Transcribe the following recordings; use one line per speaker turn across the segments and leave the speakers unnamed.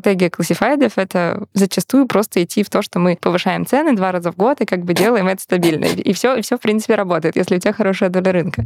стратегия классифайдов — это зачастую просто идти в то, что мы повышаем цены два раза в год и как бы делаем это стабильно. И все, и все в принципе, работает, если у тебя хорошая доля рынка.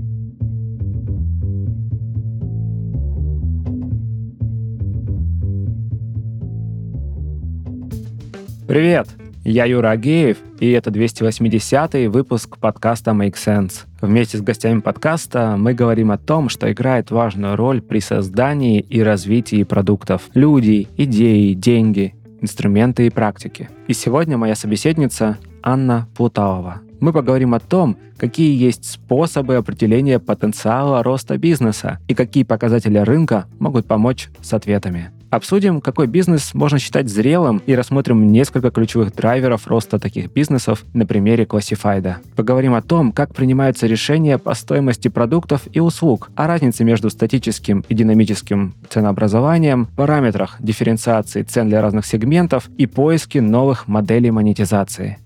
Привет! Я Юра Агеев, и это 280-й выпуск подкаста Make Sense. Вместе с гостями подкаста мы говорим о том, что играет важную роль при создании и развитии продуктов. Люди, идеи, деньги, инструменты и практики. И сегодня моя собеседница Анна Плуталова. Мы поговорим о том, какие есть способы определения потенциала роста бизнеса и какие показатели рынка могут помочь с ответами. Обсудим, какой бизнес можно считать зрелым и рассмотрим несколько ключевых драйверов роста таких бизнесов на примере Classified. Поговорим о том, как принимаются решения по стоимости продуктов и услуг, о разнице между статическим и динамическим ценообразованием, параметрах дифференциации цен для разных сегментов и поиске новых моделей монетизации.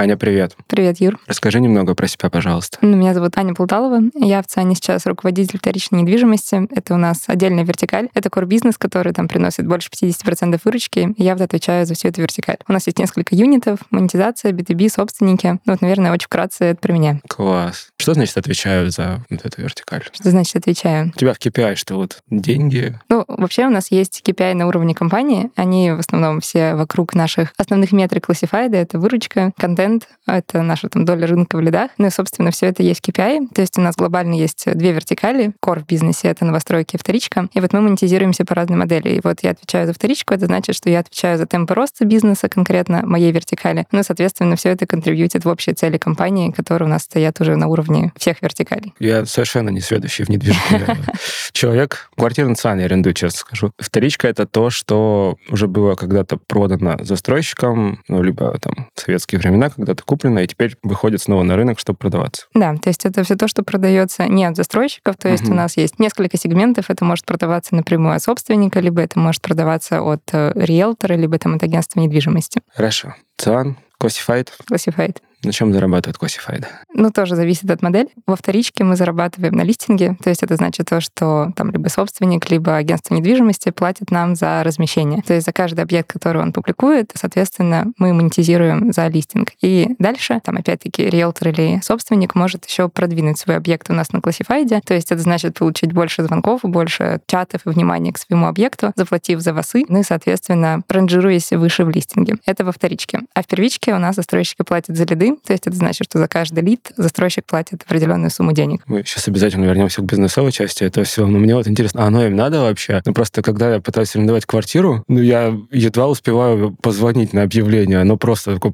Аня, привет.
Привет, Юр.
Расскажи немного про себя, пожалуйста.
Ну, меня зовут Аня Полталова. Я в ЦАНе сейчас руководитель вторичной недвижимости. Это у нас отдельная вертикаль. Это кор-бизнес, который там приносит больше 50% выручки. Я вот отвечаю за всю эту вертикаль. У нас есть несколько юнитов, монетизация, B2B, собственники. Ну, вот, наверное, очень вкратце это про меня.
Класс. Что значит отвечаю за вот эту вертикаль?
Что значит отвечаю?
У тебя в KPI что вот деньги?
Ну, вообще у нас есть KPI на уровне компании. Они в основном все вокруг наших основных метрик классифайда. Это выручка, контент, контент, это наша там доля рынка в лидах. Ну и, собственно, все это есть KPI. То есть у нас глобально есть две вертикали. Core в бизнесе — это новостройки и вторичка. И вот мы монетизируемся по разной модели. И вот я отвечаю за вторичку, это значит, что я отвечаю за темпы роста бизнеса конкретно моей вертикали. Ну, соответственно, все это контрибьютит в общие цели компании, которые у нас стоят уже на уровне всех вертикалей.
Я совершенно не следующий в недвижимости человек. Квартиру национальную арендую, честно скажу. Вторичка — это то, что уже было когда-то продано застройщиком, ну, либо там в советские времена, когда-то куплено, и теперь выходит снова на рынок, чтобы продаваться.
Да, то есть это все то, что продается не от застройщиков, то есть угу. у нас есть несколько сегментов, это может продаваться напрямую от собственника, либо это может продаваться от э, риэлтора, либо там от агентства недвижимости.
Хорошо. ЦИАН, Classified?
Classified.
На чем зарабатывает Classified?
Ну, тоже зависит от модели. Во вторичке мы зарабатываем на листинге, то есть это значит то, что там либо собственник, либо агентство недвижимости платит нам за размещение. То есть за каждый объект, который он публикует, соответственно, мы монетизируем за листинг. И дальше, там опять-таки, риэлтор или собственник может еще продвинуть свой объект у нас на Classified, то есть это значит получить больше звонков, больше чатов и внимания к своему объекту, заплатив за васы, ну и, соответственно, ранжируясь выше в листинге. Это во вторичке. А в первичке у нас застройщики платят за лиды, то есть это значит, что за каждый лид застройщик платит определенную сумму денег.
Мы сейчас обязательно вернемся к бизнесовой части этого всего, но мне вот интересно, а оно им надо вообще? Ну просто когда я пытаюсь арендовать квартиру, ну я едва успеваю позвонить на объявление, оно просто такое,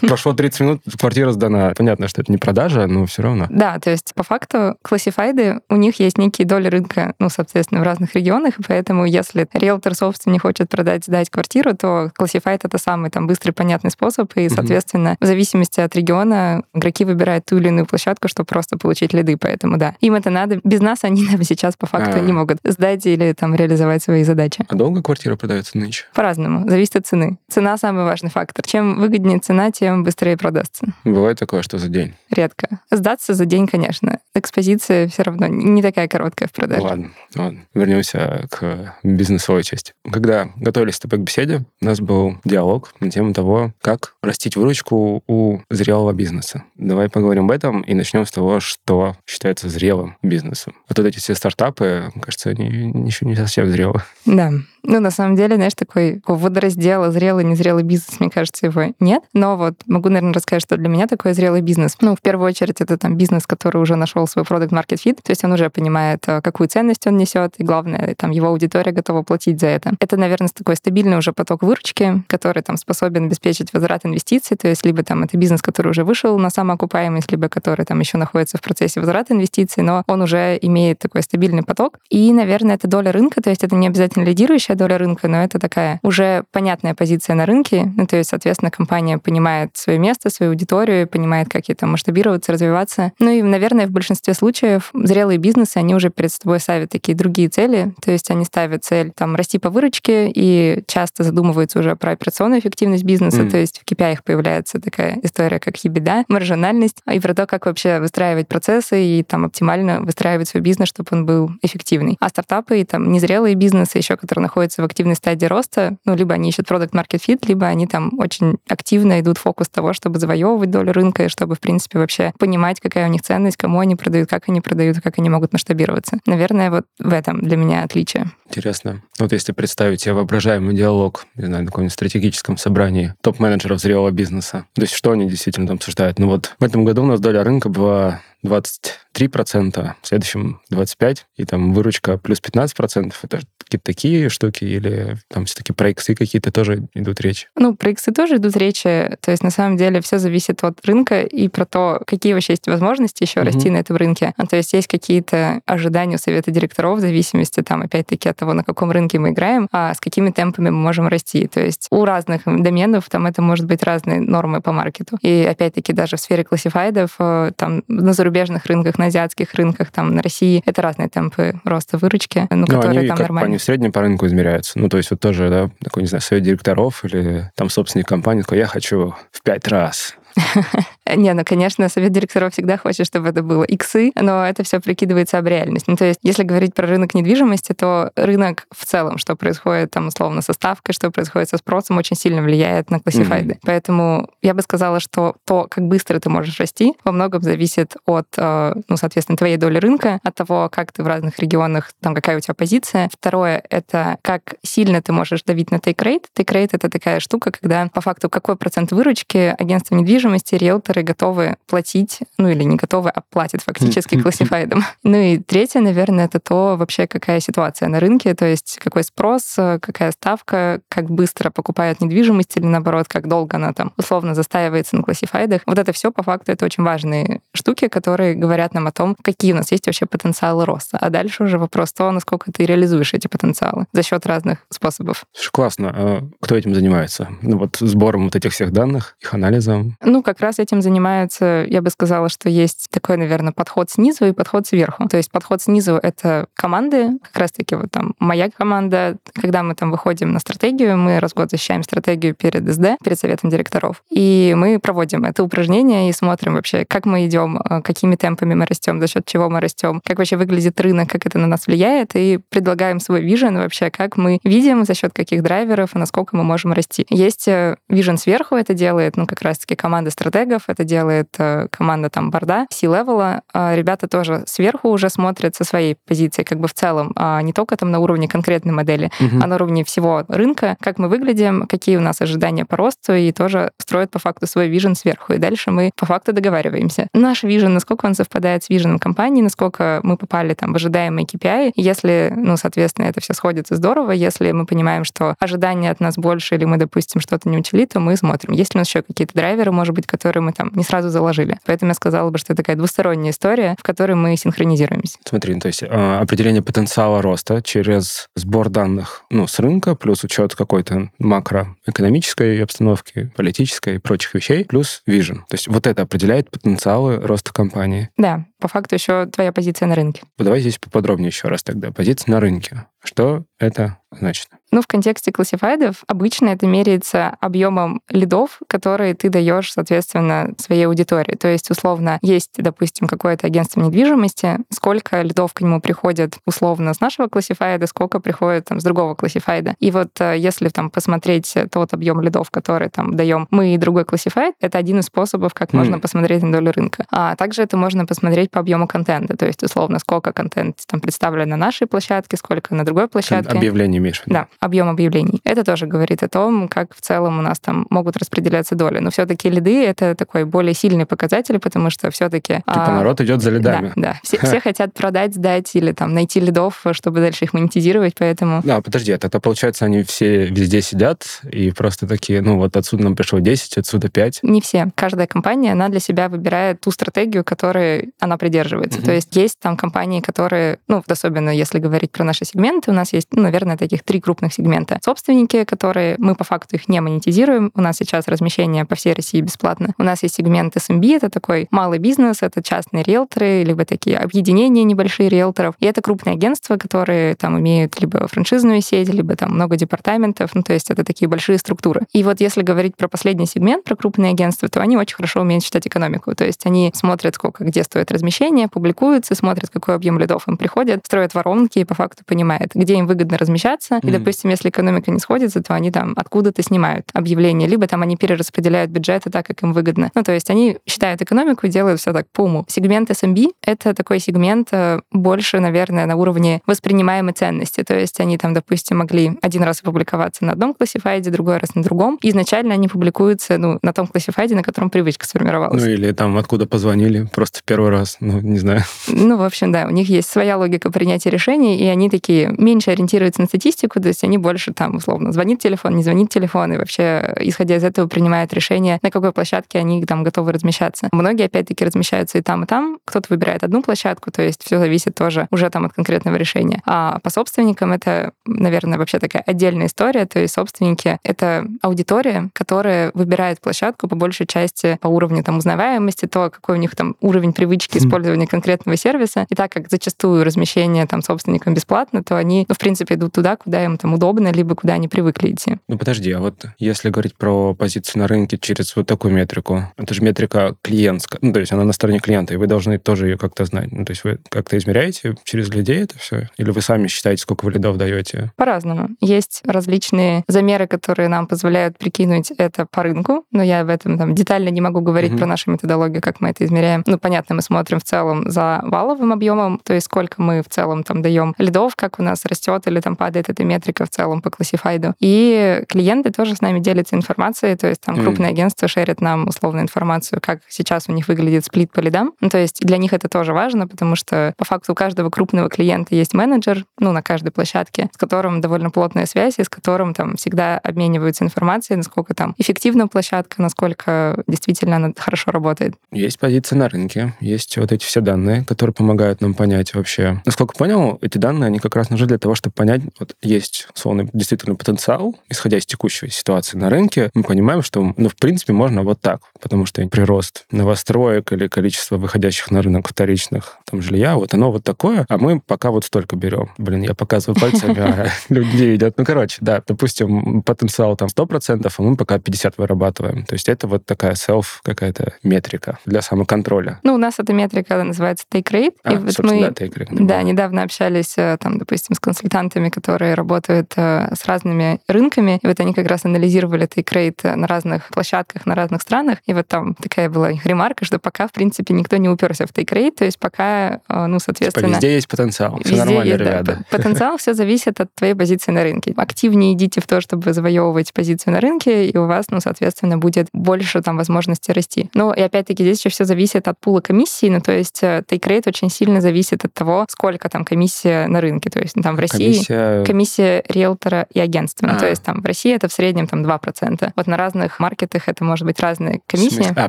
прошло 30 минут, квартира сдана. Понятно, что это не продажа, но все равно.
Да, то есть по факту классифайды, у них есть некие доли рынка, ну, соответственно, в разных регионах, и поэтому если риэлтор, собственно, не хочет продать, сдать квартиру, то классифайд — это самый там быстрый, понятный способ, и, соответственно, в зависимости от региона игроки выбирают ту или иную площадку, чтобы просто получить лиды, поэтому да. Им это надо. Без нас они сейчас по факту а. не могут сдать или там реализовать свои задачи.
А долго квартира продается нынче?
По-разному. Зависит от цены. Цена самый важный фактор. Чем выгоднее цена, тем быстрее продастся.
Бывает такое, что за день?
Редко. Сдаться за день, конечно. Экспозиция все равно не такая короткая в продаже.
Ладно, ладно. Вернемся к бизнесовой части. Когда готовились к беседе, у нас был диалог на тему того, как растить выручку у зрелого бизнеса. Давай поговорим об этом и начнем с того, что считается зрелым бизнесом. Вот, эти все стартапы, кажется, они еще не совсем зрелые.
Да, ну, на самом деле, знаешь, такой, водораздела зрелый, незрелый бизнес, мне кажется, его нет. Но вот могу, наверное, рассказать, что для меня такой зрелый бизнес. Ну, в первую очередь, это там бизнес, который уже нашел свой продукт market fit, то есть он уже понимает, э, какую ценность он несет, и главное, там его аудитория готова платить за это. Это, наверное, такой стабильный уже поток выручки, который там способен обеспечить возврат инвестиций, то есть либо там это бизнес, который уже вышел на самоокупаемость, либо который там еще находится в процессе возврата инвестиций, но он уже имеет такой стабильный поток. И, наверное, это доля рынка, то есть это не обязательно лидирующая большая доля рынка, но это такая уже понятная позиция на рынке. Ну, то есть, соответственно, компания понимает свое место, свою аудиторию, понимает, как ей там масштабироваться, развиваться. Ну и, наверное, в большинстве случаев зрелые бизнесы, они уже перед собой ставят такие другие цели. То есть они ставят цель там расти по выручке и часто задумываются уже про операционную эффективность бизнеса. Mm. То есть в KPI появляется такая история, как EBITDA, маржинальность, и про то, как вообще выстраивать процессы и там оптимально выстраивать свой бизнес, чтобы он был эффективный. А стартапы и там незрелые бизнесы еще, которые находятся находятся в активной стадии роста, ну, либо они ищут продукт market fit, либо они там очень активно идут в фокус того, чтобы завоевывать долю рынка и чтобы, в принципе, вообще понимать, какая у них ценность, кому они продают, как они продают, как они могут масштабироваться. Наверное, вот в этом для меня отличие.
Интересно. Вот если представить себе воображаемый диалог, не знаю, на каком-нибудь стратегическом собрании топ-менеджеров зрелого бизнеса, то есть что они действительно там обсуждают? Ну вот в этом году у нас доля рынка была 23%, в следующем 25%, и там выручка плюс 15%. Это какие-то такие штуки или там все-таки про иксы какие-то тоже идут речи?
Ну, про иксы тоже идут речи. То есть на самом деле все зависит от рынка и про то, какие вообще есть возможности еще угу. расти на этом рынке. А, то есть есть какие-то ожидания у совета директоров в зависимости там опять-таки от того, на каком рынке мы играем, а с какими темпами мы можем расти. То есть у разных доменов там это может быть разные нормы по маркету. И опять-таки даже в сфере классифайдов э, там на зарубежных рынках, на азиатских рынках, там на России это разные темпы роста выручки, ну, ну которые
они
там
как,
нормально.
Они в среднем по рынку измеряются. Ну, то есть вот тоже, да, такой, не знаю, совет директоров или там собственник компании такой, я хочу в пять раз
Не, ну, конечно, совет директоров всегда хочет, чтобы это было иксы, но это все прикидывается об реальность. Ну, то есть, если говорить про рынок недвижимости, то рынок в целом, что происходит там условно со ставкой, что происходит со спросом, очень сильно влияет на классифайды. Mm-hmm. Поэтому я бы сказала, что то, как быстро ты можешь расти, во многом зависит от, э, ну, соответственно, твоей доли рынка, от того, как ты в разных регионах, там, какая у тебя позиция. Второе — это как сильно ты можешь давить на take-rate. Take-rate — это такая штука, когда по факту какой процент выручки агентство недвижимости, риэлторы готовы платить, ну или не готовы, а платят фактически классифайдом. Ну и третье, наверное, это то вообще, какая ситуация на рынке, то есть какой спрос, какая ставка, как быстро покупают недвижимость или наоборот, как долго она там условно застаивается на классифайдах. Вот это все по факту это очень важные штуки, которые говорят нам о том, какие у нас есть вообще потенциалы роста. А дальше уже вопрос то, насколько ты реализуешь эти потенциалы за счет разных способов.
Классно. А кто этим занимается? Ну вот сбором вот этих всех данных, их анализом?
Ну, как раз этим занимаются, я бы сказала, что есть такой, наверное, подход снизу и подход сверху. То есть подход снизу — это команды, как раз-таки вот там моя команда, когда мы там выходим на стратегию, мы раз в год защищаем стратегию перед СД, перед советом директоров, и мы проводим это упражнение и смотрим вообще, как мы идем, э, какими темпами мы растем, за счет чего мы растем, как вообще выглядит рынок, как это на нас влияет, и предлагаем свой вижен вообще, как мы видим, за счет каких драйверов и насколько мы можем расти. Есть вижен сверху, это делает, ну, как раз-таки команда стратегов, это делает э, команда там борда, C-левела. Ребята тоже сверху уже смотрят со своей позиции, как бы в целом, а не только там на уровне конкретной модели, угу. а на уровне всего рынка, как мы выглядим, какие у нас ожидания по росту, и тоже строят по факту свой вижен сверху. И дальше мы по факту договариваемся. Наш вижен, насколько он совпадает с виженом компании, насколько мы попали там в ожидаемые KPI. Если, ну, соответственно, это все сходится здорово, если мы понимаем, что ожидания от нас больше, или мы, допустим, что-то не учли, то мы смотрим, есть ли у нас еще какие-то драйверы, может быть, которые мы там не сразу заложили. Поэтому я сказала бы, что это такая двусторонняя история, в которой мы синхронизируемся.
Смотри, ну, то есть э, определение потенциала роста через сбор данных ну, с рынка, плюс учет какой-то макроэкономической обстановки, политической и прочих вещей, плюс vision. То есть вот это определяет потенциалы роста компании.
Да, по факту еще твоя позиция на рынке.
Давай здесь поподробнее еще раз тогда. Позиция на рынке. Что это значит?
Ну, в контексте классифайдов обычно это меряется объемом лидов, которые ты даешь, соответственно, своей аудитории. То есть, условно, есть, допустим, какое-то агентство недвижимости, сколько лидов к нему приходят условно с нашего классифайда, сколько приходит там с другого классифайда. И вот э, если там посмотреть тот объем лидов, который там даем мы и другой классифайд, это один из способов, как mm. можно посмотреть на долю рынка. А также это можно посмотреть по объему контента, то есть, условно, сколько контент там представлен на нашей площадке, сколько на другой площадке.
Объявление имеешь?
Да, объем объявлений. Это тоже говорит о том, как в целом у нас там могут распределяться доли. Но все-таки лиды — это такой более сильный показатель, потому что все-таки...
Типа а, народ идет за лидами.
Да, да. Все, все хотят продать, сдать или там найти лидов, чтобы дальше их монетизировать, поэтому...
Да, подожди, это получается, они все везде сидят и просто такие, ну вот отсюда нам пришло 10, отсюда 5.
Не все. Каждая компания, она для себя выбирает ту стратегию, которой она придерживается. Угу. То есть есть там компании, которые, ну, особенно если говорить про наши сегменты, у нас есть, ну, наверное, таких три крупных сегмента. Собственники, которые мы по факту их не монетизируем. У нас сейчас размещение по всей России бесплатно. У нас есть сегмент SMB, это такой малый бизнес, это частные риэлторы, либо такие объединения небольшие риэлторов. И это крупные агентства, которые там имеют либо франшизную сеть, либо там много департаментов. Ну, то есть это такие большие структуры. И вот если говорить про последний сегмент, про крупные агентства, то они очень хорошо умеют считать экономику. То есть они смотрят, сколько где стоит размещение, публикуются, смотрят, какой объем лидов им приходит, строят воронки и по факту понимают, где им выгодно размещаться. И, допустим, если экономика не сходится, то они там откуда-то снимают объявления, либо там они перераспределяют бюджеты так, как им выгодно. Ну, то есть они считают экономику и делают все так по уму. Сегмент SMB — это такой сегмент э, больше, наверное, на уровне воспринимаемой ценности. То есть они там, допустим, могли один раз опубликоваться на одном классифайде, другой раз на другом. изначально они публикуются ну, на том классифайде, на котором привычка сформировалась.
Ну или там откуда позвонили просто в первый раз, ну не знаю.
Ну, в общем, да, у них есть своя логика принятия решений, и они такие меньше ориентируются на статистику, то есть они больше там, условно, звонит телефон, не звонит телефон, и вообще, исходя из этого, принимают решение, на какой площадке они там готовы размещаться. Многие, опять-таки, размещаются и там, и там. Кто-то выбирает одну площадку, то есть все зависит тоже уже там от конкретного решения. А по собственникам это, наверное, вообще такая отдельная история, то есть собственники — это аудитория, которая выбирает площадку по большей части по уровню там узнаваемости, то, какой у них там уровень привычки использования конкретного сервиса. И так как зачастую размещение там собственникам бесплатно, то они, ну, в принципе, идут туда, куда им там удобно, либо куда они привыкли идти.
Ну, подожди, а вот если говорить про позицию на рынке через вот такую метрику, это же метрика клиентская, ну, то есть она на стороне клиента, и вы должны тоже ее как-то знать. Ну, то есть вы как-то измеряете через людей это все? Или вы сами считаете, сколько вы лидов даете?
По-разному. Есть различные замеры, которые нам позволяют прикинуть это по рынку, но я об этом там детально не могу говорить угу. про нашу методологию, как мы это измеряем. Ну, понятно, мы смотрим в целом за валовым объемом, то есть сколько мы в целом там даем лидов, как у нас растет или там падает эта метрика в целом по классифайду. И клиенты тоже с нами делятся информацией, то есть там крупные mm. агентства шерят нам условно информацию, как сейчас у них выглядит сплит по лидам. Ну, то есть для них это тоже важно, потому что по факту у каждого крупного клиента есть менеджер, ну, на каждой площадке, с которым довольно плотная связь, и с которым там всегда обмениваются информацией, насколько там эффективна площадка, насколько действительно она хорошо работает.
Есть позиция на рынке, есть вот эти все данные, которые помогают нам понять вообще. Насколько понял, эти данные, они как раз нужны для того, чтобы понять, вот есть, условно, действительно потенциал, исходя из текущей ситуации на рынке, мы понимаем, что, ну, в принципе, можно вот так, потому что прирост новостроек или количество выходящих на рынок вторичных там жилья, вот оно вот такое, а мы пока вот столько берем. Блин, я показываю пальцами, а люди видят. Ну, короче, да, допустим, потенциал там 100%, а мы пока 50 вырабатываем. То есть это вот такая self какая-то метрика для самоконтроля.
Ну, у нас эта метрика называется take rate.
А, и вот мы, да, take rate.
Да, недавно общались э, там, допустим, с консультантами, которые работают э, с разными рынками, и вот они как раз анализировали take rate на разных площадках, на разных странах, и вот там такая была их ремарка, что пока, в принципе, никто не уперся в rate, то есть пока, э, ну, соответственно...
Типа везде есть потенциал, все нормально, есть, ребята. Да,
потенциал, все зависит от твоей позиции на рынке. Активнее идите в то, чтобы завоевывать позицию на рынке, и у вас, ну, соответственно, будет больше там возможности расти. Ну, и опять-таки здесь еще все зависит от пула комиссии, ну, то есть rate очень сильно зависит от того, сколько там комиссия на рынке. То есть там в России комиссия, комиссия риэлтора и агентства. Ну, то есть там в России это в среднем там 2%. Вот на разных маркетах это может быть разные комиссии.
А,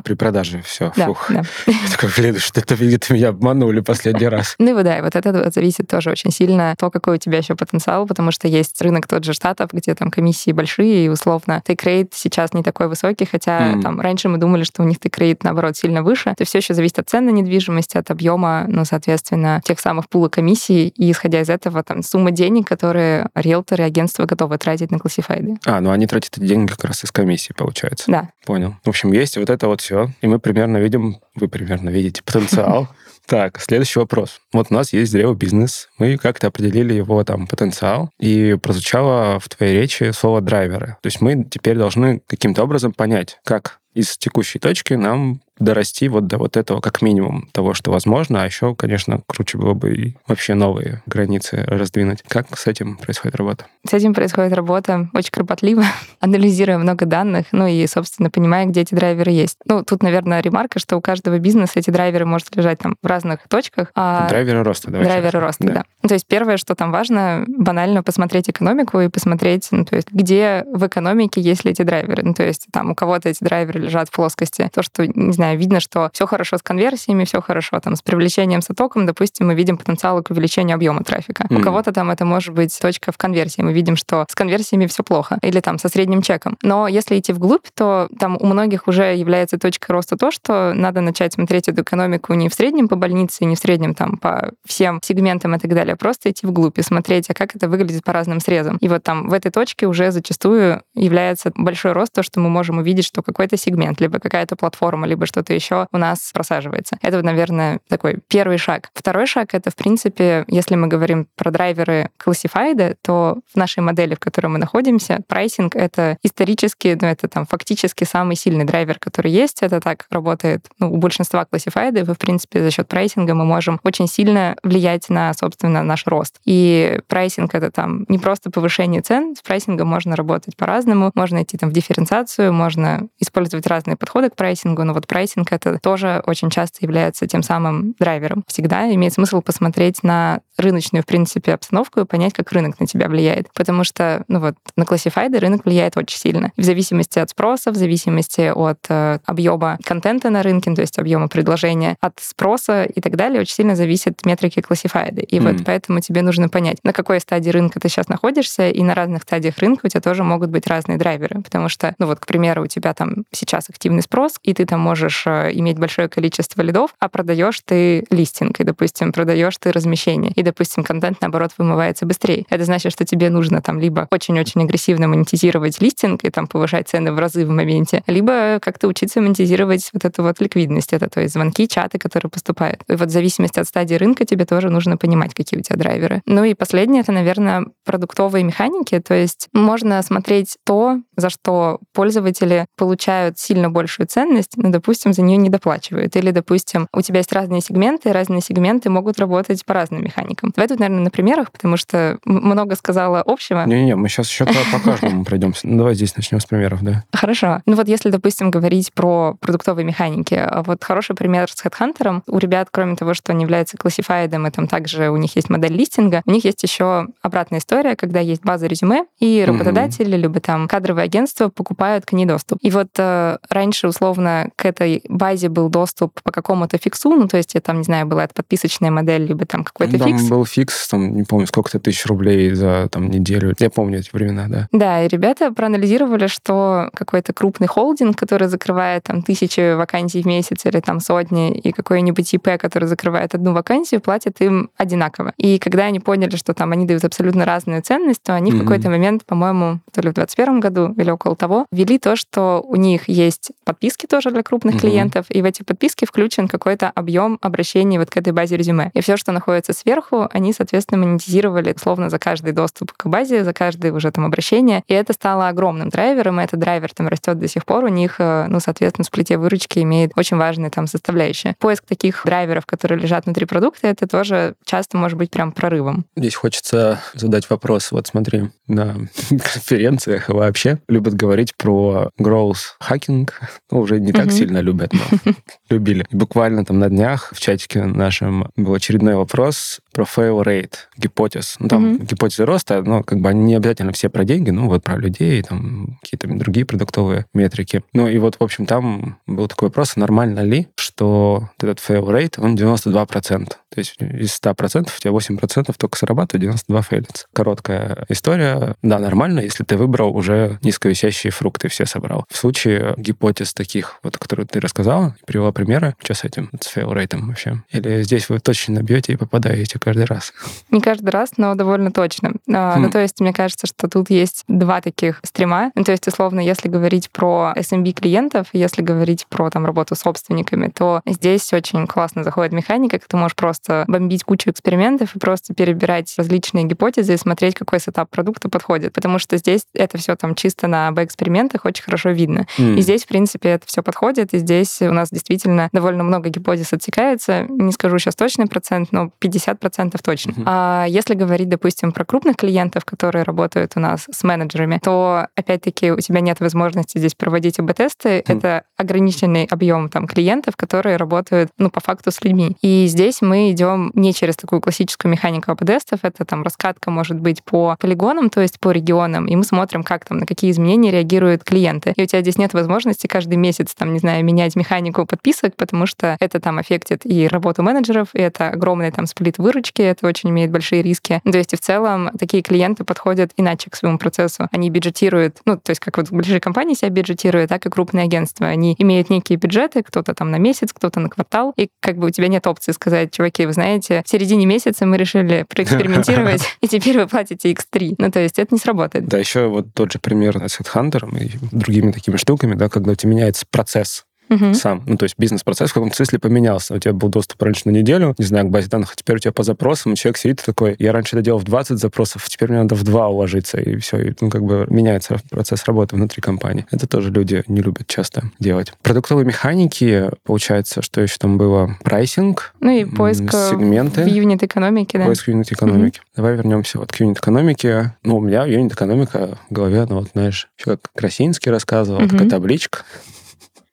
при продаже все.
Да, Фух. да.
Я такой, блин, что-то это меня обманули последний раз.
Ну и да, и вот это зависит тоже очень сильно то, какой у тебя еще потенциал, потому что есть рынок тот же Штатов, где там комиссии большие, и условно rate сейчас не такой высокий, хотя mm. там раньше мы думали, что у них rate, наоборот, сильно выше. Это все еще зависит от цен на недвижимость, от объема, ну, соответственно, тех самых пула комиссий, и исходя из этого там сумма денег, которые риэлторы и агентства готовы тратить на классифайды.
А, ну они тратят эти деньги как раз из комиссии, получается.
Да.
Понял. В общем, есть вот это вот все, и мы примерно видим, вы примерно видите потенциал Так, следующий вопрос. Вот у нас есть древо бизнес. Мы как-то определили его там потенциал, и прозвучало в твоей речи слово драйверы. То есть мы теперь должны каким-то образом понять, как из текущей точки нам дорасти вот до вот этого как минимум того, что возможно, а еще, конечно, круче было бы и вообще новые границы раздвинуть. Как с этим происходит работа?
С этим происходит работа очень кропотливо, анализируя много данных, ну и, собственно, понимая, где эти драйверы есть. Ну, тут, наверное, ремарка, что у каждого бизнеса эти драйверы может лежать там в разных точках.
А... Драйверы роста, давай.
Драйверы роста, да. да. То есть первое, что там важно, банально посмотреть экономику и посмотреть, ну, то есть где в экономике есть ли эти драйверы. Ну, то есть там у кого-то эти драйверы лежат в плоскости. То, что, не знаю, знаю, видно, что все хорошо с конверсиями, все хорошо там с привлечением с оттоком, допустим, мы видим потенциал к увеличению объема трафика. Mm. У кого-то там это может быть точка в конверсии, мы видим, что с конверсиями все плохо, или там со средним чеком. Но если идти вглубь, то там у многих уже является точкой роста то, что надо начать смотреть эту экономику не в среднем по больнице, не в среднем там по всем сегментам и так далее просто идти вглубь и смотреть, а как это выглядит по разным срезам. И вот там в этой точке уже зачастую является большой рост, то, что мы можем увидеть, что какой-то сегмент, либо какая-то платформа, либо что-то еще у нас просаживается. Это, наверное, такой первый шаг. Второй шаг — это, в принципе, если мы говорим про драйверы классифайда, то в нашей модели, в которой мы находимся, pricing — это исторически, ну, это там фактически самый сильный драйвер, который есть. Это так работает ну, у большинства классифайдов, и, в принципе, за счет прайсинга мы можем очень сильно влиять на, собственно, наш рост. И pricing — это там не просто повышение цен, с прайсингом можно работать по-разному, можно идти там в дифференциацию, можно использовать разные подходы к прайсингу, но вот pricing — это тоже очень часто является тем самым драйвером. Всегда имеет смысл посмотреть на рыночную, в принципе, обстановку и понять, как рынок на тебя влияет. Потому что, ну вот, на классифайды рынок влияет очень сильно. В зависимости от спроса, в зависимости от э, объема контента на рынке, то есть объема предложения, от спроса и так далее, очень сильно зависят метрики классифайда. И mm. вот поэтому тебе нужно понять, на какой стадии рынка ты сейчас находишься, и на разных стадиях рынка у тебя тоже могут быть разные драйверы. Потому что, ну вот, к примеру, у тебя там сейчас активный спрос, и ты там можешь э, иметь большое количество лидов, а продаешь ты листинг, и, допустим, продаешь ты размещение, и, допустим, контент, наоборот, вымывается быстрее. Это значит, что тебе нужно там либо очень-очень агрессивно монетизировать листинг и там повышать цены в разы в моменте, либо как-то учиться монетизировать вот эту вот ликвидность, это то есть звонки, чаты, которые поступают. И вот в зависимости от стадии рынка тебе тоже нужно понимать, какие у тебя драйверы. Ну и последнее, это, наверное, продуктовые механики, то есть можно смотреть то, за что пользователи получают сильно большую ценность, но, допустим, за нее не доплачивают. Или, допустим, у тебя есть разные сегменты, и разные сегменты могут работать по разным механикам. Давай тут, наверное, на примерах, потому что много сказала общего.
Не-не, мы сейчас еще по каждому пройдемся. Ну, давай здесь начнем с примеров, да.
Хорошо. Ну вот если, допустим, говорить про продуктовые механики, а вот хороший пример с HeadHunter. У ребят, кроме того, что они являются классифайдом, и там также у них есть модель листинга, у них есть еще обратная история, когда есть база резюме, и работодатели, либо там кадровые агентства покупают к ней доступ. И вот э, раньше, условно, к этой базе был доступ по какому-то фиксу, ну, то есть, я там, не знаю, была это подписочная модель, либо там какой-то
там
фикс.
Был фикс, там, не помню, сколько-то тысяч рублей за там неделю. Я помню эти времена, да.
Да, и ребята проанализировали, что какой-то крупный холдинг, который закрывает там тысячи вакансий в месяц или там сотни, и какой-нибудь ИП, который закрывает одну вакансию, платит им одинаково. И когда они поняли, что там они дают абсолютно разную ценность, то они mm-hmm. в какой-то момент, по-моему, то ли в 2021 году или около того, ввели то, что у них есть подписки тоже для крупных mm-hmm. клиентов, и в эти подписки включен какой-то объем обращений вот к этой базе резюме. И все, что находится сверху, они, соответственно, монетизировали словно за каждый доступ к базе, за каждое уже там обращение. И это стало огромным драйвером, и этот драйвер там растет до сих пор. У них, э, ну, соответственно, сплите выручки имеет очень важные там составляющие. Поиск таких драйверов, которые лежат внутри продукта, это тоже часто может быть прям прорывом.
Здесь хочется задать вопрос. Вот смотри, на конференциях вообще любят говорить про growth hacking. Ну, уже не так сильно любят, но любили. буквально там на днях в чатике нашем был очередной вопрос про fail rate, гипотез. Ну, там гипотезы роста, но как бы они не обязательно все про деньги, ну, вот про людей, там какие-то другие продуктовые метрики. Ну, и вот, в общем, там был такой вопрос, нормально ли, что этот fail rate, он 92%. То есть из 100% у тебя 8% только срабатывает, 92 фейлится. Короткая история. Да, нормально, если ты выбрал уже низковисящие фрукты, все собрал. В случае гипотез таких, вот, которые ты рассказала, привела примеры, что с этим, с фейл-рейтом вообще? Или здесь вы точно набьете и попадаете каждый раз?
Не каждый раз, но довольно точно. А, хм. Ну, то есть, мне кажется, что тут есть два таких стрима. Ну, то есть, условно, если говорить про SMB клиентов, если говорить про там работу с собственниками, то здесь очень классно заходит механика, как ты можешь просто бомбить кучу экспериментов и просто перебирать различные гипотезы и смотреть, какой setup продукта подходит. Потому что здесь это все там чисто на А/Б-экспериментах очень хорошо видно. Mm. И здесь, в принципе, это все подходит, и здесь у нас действительно довольно много гипотез отсекается. Не скажу сейчас точный процент, но 50% точно. Mm-hmm. А если говорить, допустим, про крупных клиентов, которые работают у нас с менеджерами, то, опять-таки, у тебя нет возможности здесь проводить АБ-тесты. Mm. Это ограниченный объем там клиентов, которые работают, ну, по факту с людьми. И здесь мы идем не через такую классическую механику АПДСов, это там раскатка может быть по полигонам, то есть по регионам, и мы смотрим, как там, на какие изменения реагируют клиенты. И у тебя здесь нет возможности каждый месяц, там, не знаю, менять механику подписок, потому что это там аффектит и работу менеджеров, и это огромный там сплит выручки, точки, это очень имеет большие риски. То есть и в целом такие клиенты подходят иначе к своему процессу. Они бюджетируют, ну, то есть как вот большие компании себя бюджетируют, так и крупные агентства. Они имеют некие бюджеты, кто-то там на месяц, кто-то на квартал, и как бы у тебя нет опции сказать, чуваки, вы знаете, в середине месяца мы решили проэкспериментировать, и теперь вы платите X3. Ну, то есть это не сработает.
Да, еще вот тот же пример с HeadHunter и другими такими штуками, да, когда у тебя меняется процесс угу. сам. Ну, то есть бизнес-процесс в каком-то смысле поменялся. У тебя был доступ раньше на неделю, не знаю, к базе данных, а теперь у тебя по запросам человек сидит такой, я раньше это делал в 20 запросов, теперь мне надо в 2 уложиться, и все. И, ну, как бы меняется процесс работы внутри компании. Это тоже люди не любят часто делать. Продуктовые механики, получается, что еще там было? Прайсинг.
Ну и поиск сегменты. в юнит-экономике, да.
Поиск в юнит-экономике. Угу. Давай вернемся вот к юнит-экономике. Ну, у меня юнит-экономика в голове, ну, вот, знаешь, как Красинский рассказывал, угу. такая табличка,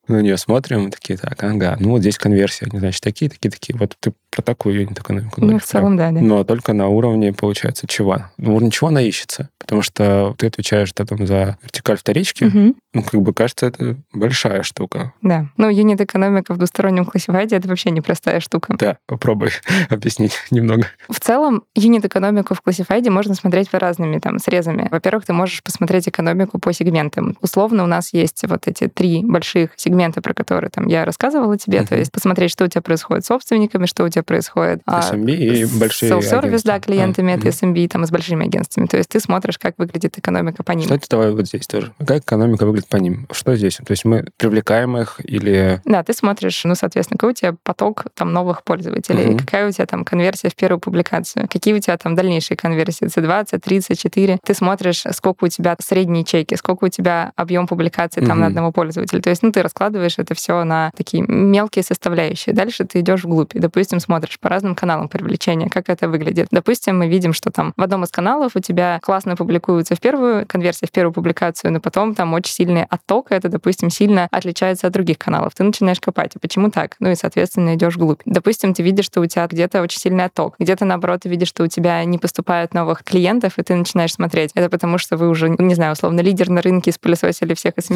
на нее смотрим, такие, так, ага, ну вот здесь конверсия, значит, такие, такие, такие. Вот ты про такую юнит-экономику
Ну, в целом, да, да.
Но только на уровне, получается, чего? Ну, уровне чего она ищется? Потому что ты отвечаешь да, там, за вертикаль вторички, угу. ну, как бы, кажется, это большая штука.
Да. Ну, юнит-экономика в двустороннем классифайде — это вообще непростая штука.
Да, попробуй объяснить немного.
В целом, юнит-экономику в классифайде можно смотреть по разными там срезами. Во-первых, ты можешь посмотреть экономику по сегментам. Условно, у нас есть вот эти три больших сегмента сегменты, про которые там я рассказывала тебе, uh-huh. то есть посмотреть, что у тебя происходит с собственниками, что у тебя происходит
SMB а, и большие
Self-сервис, да, клиентами, uh-huh. это SMB там, с большими агентствами. То есть ты смотришь, как выглядит экономика по ним.
Кстати, давай вот здесь тоже. Как экономика выглядит по ним? Что здесь? То есть мы привлекаем их или...
Да, ты смотришь, ну, соответственно, какой у тебя поток там новых пользователей, uh-huh. какая у тебя там конверсия в первую публикацию, какие у тебя там дальнейшие конверсии, C20, C3, C4. Ты смотришь, сколько у тебя средние чеки, сколько у тебя объем публикации там uh-huh. на одного пользователя. То есть, ну, ты раскладываешь раскладываешь это все на такие мелкие составляющие. Дальше ты идешь вглубь и, допустим, смотришь по разным каналам привлечения, как это выглядит. Допустим, мы видим, что там в одном из каналов у тебя классно публикуется в первую конверсия, в первую публикацию, но потом там очень сильный отток, это, допустим, сильно отличается от других каналов. Ты начинаешь копать, а почему так? Ну и, соответственно, идешь вглубь. Допустим, ты видишь, что у тебя где-то очень сильный отток, где-то, наоборот, ты видишь, что у тебя не поступает новых клиентов, и ты начинаешь смотреть. Это потому, что вы уже, не знаю, условно, лидер на рынке спылесосили всех хм.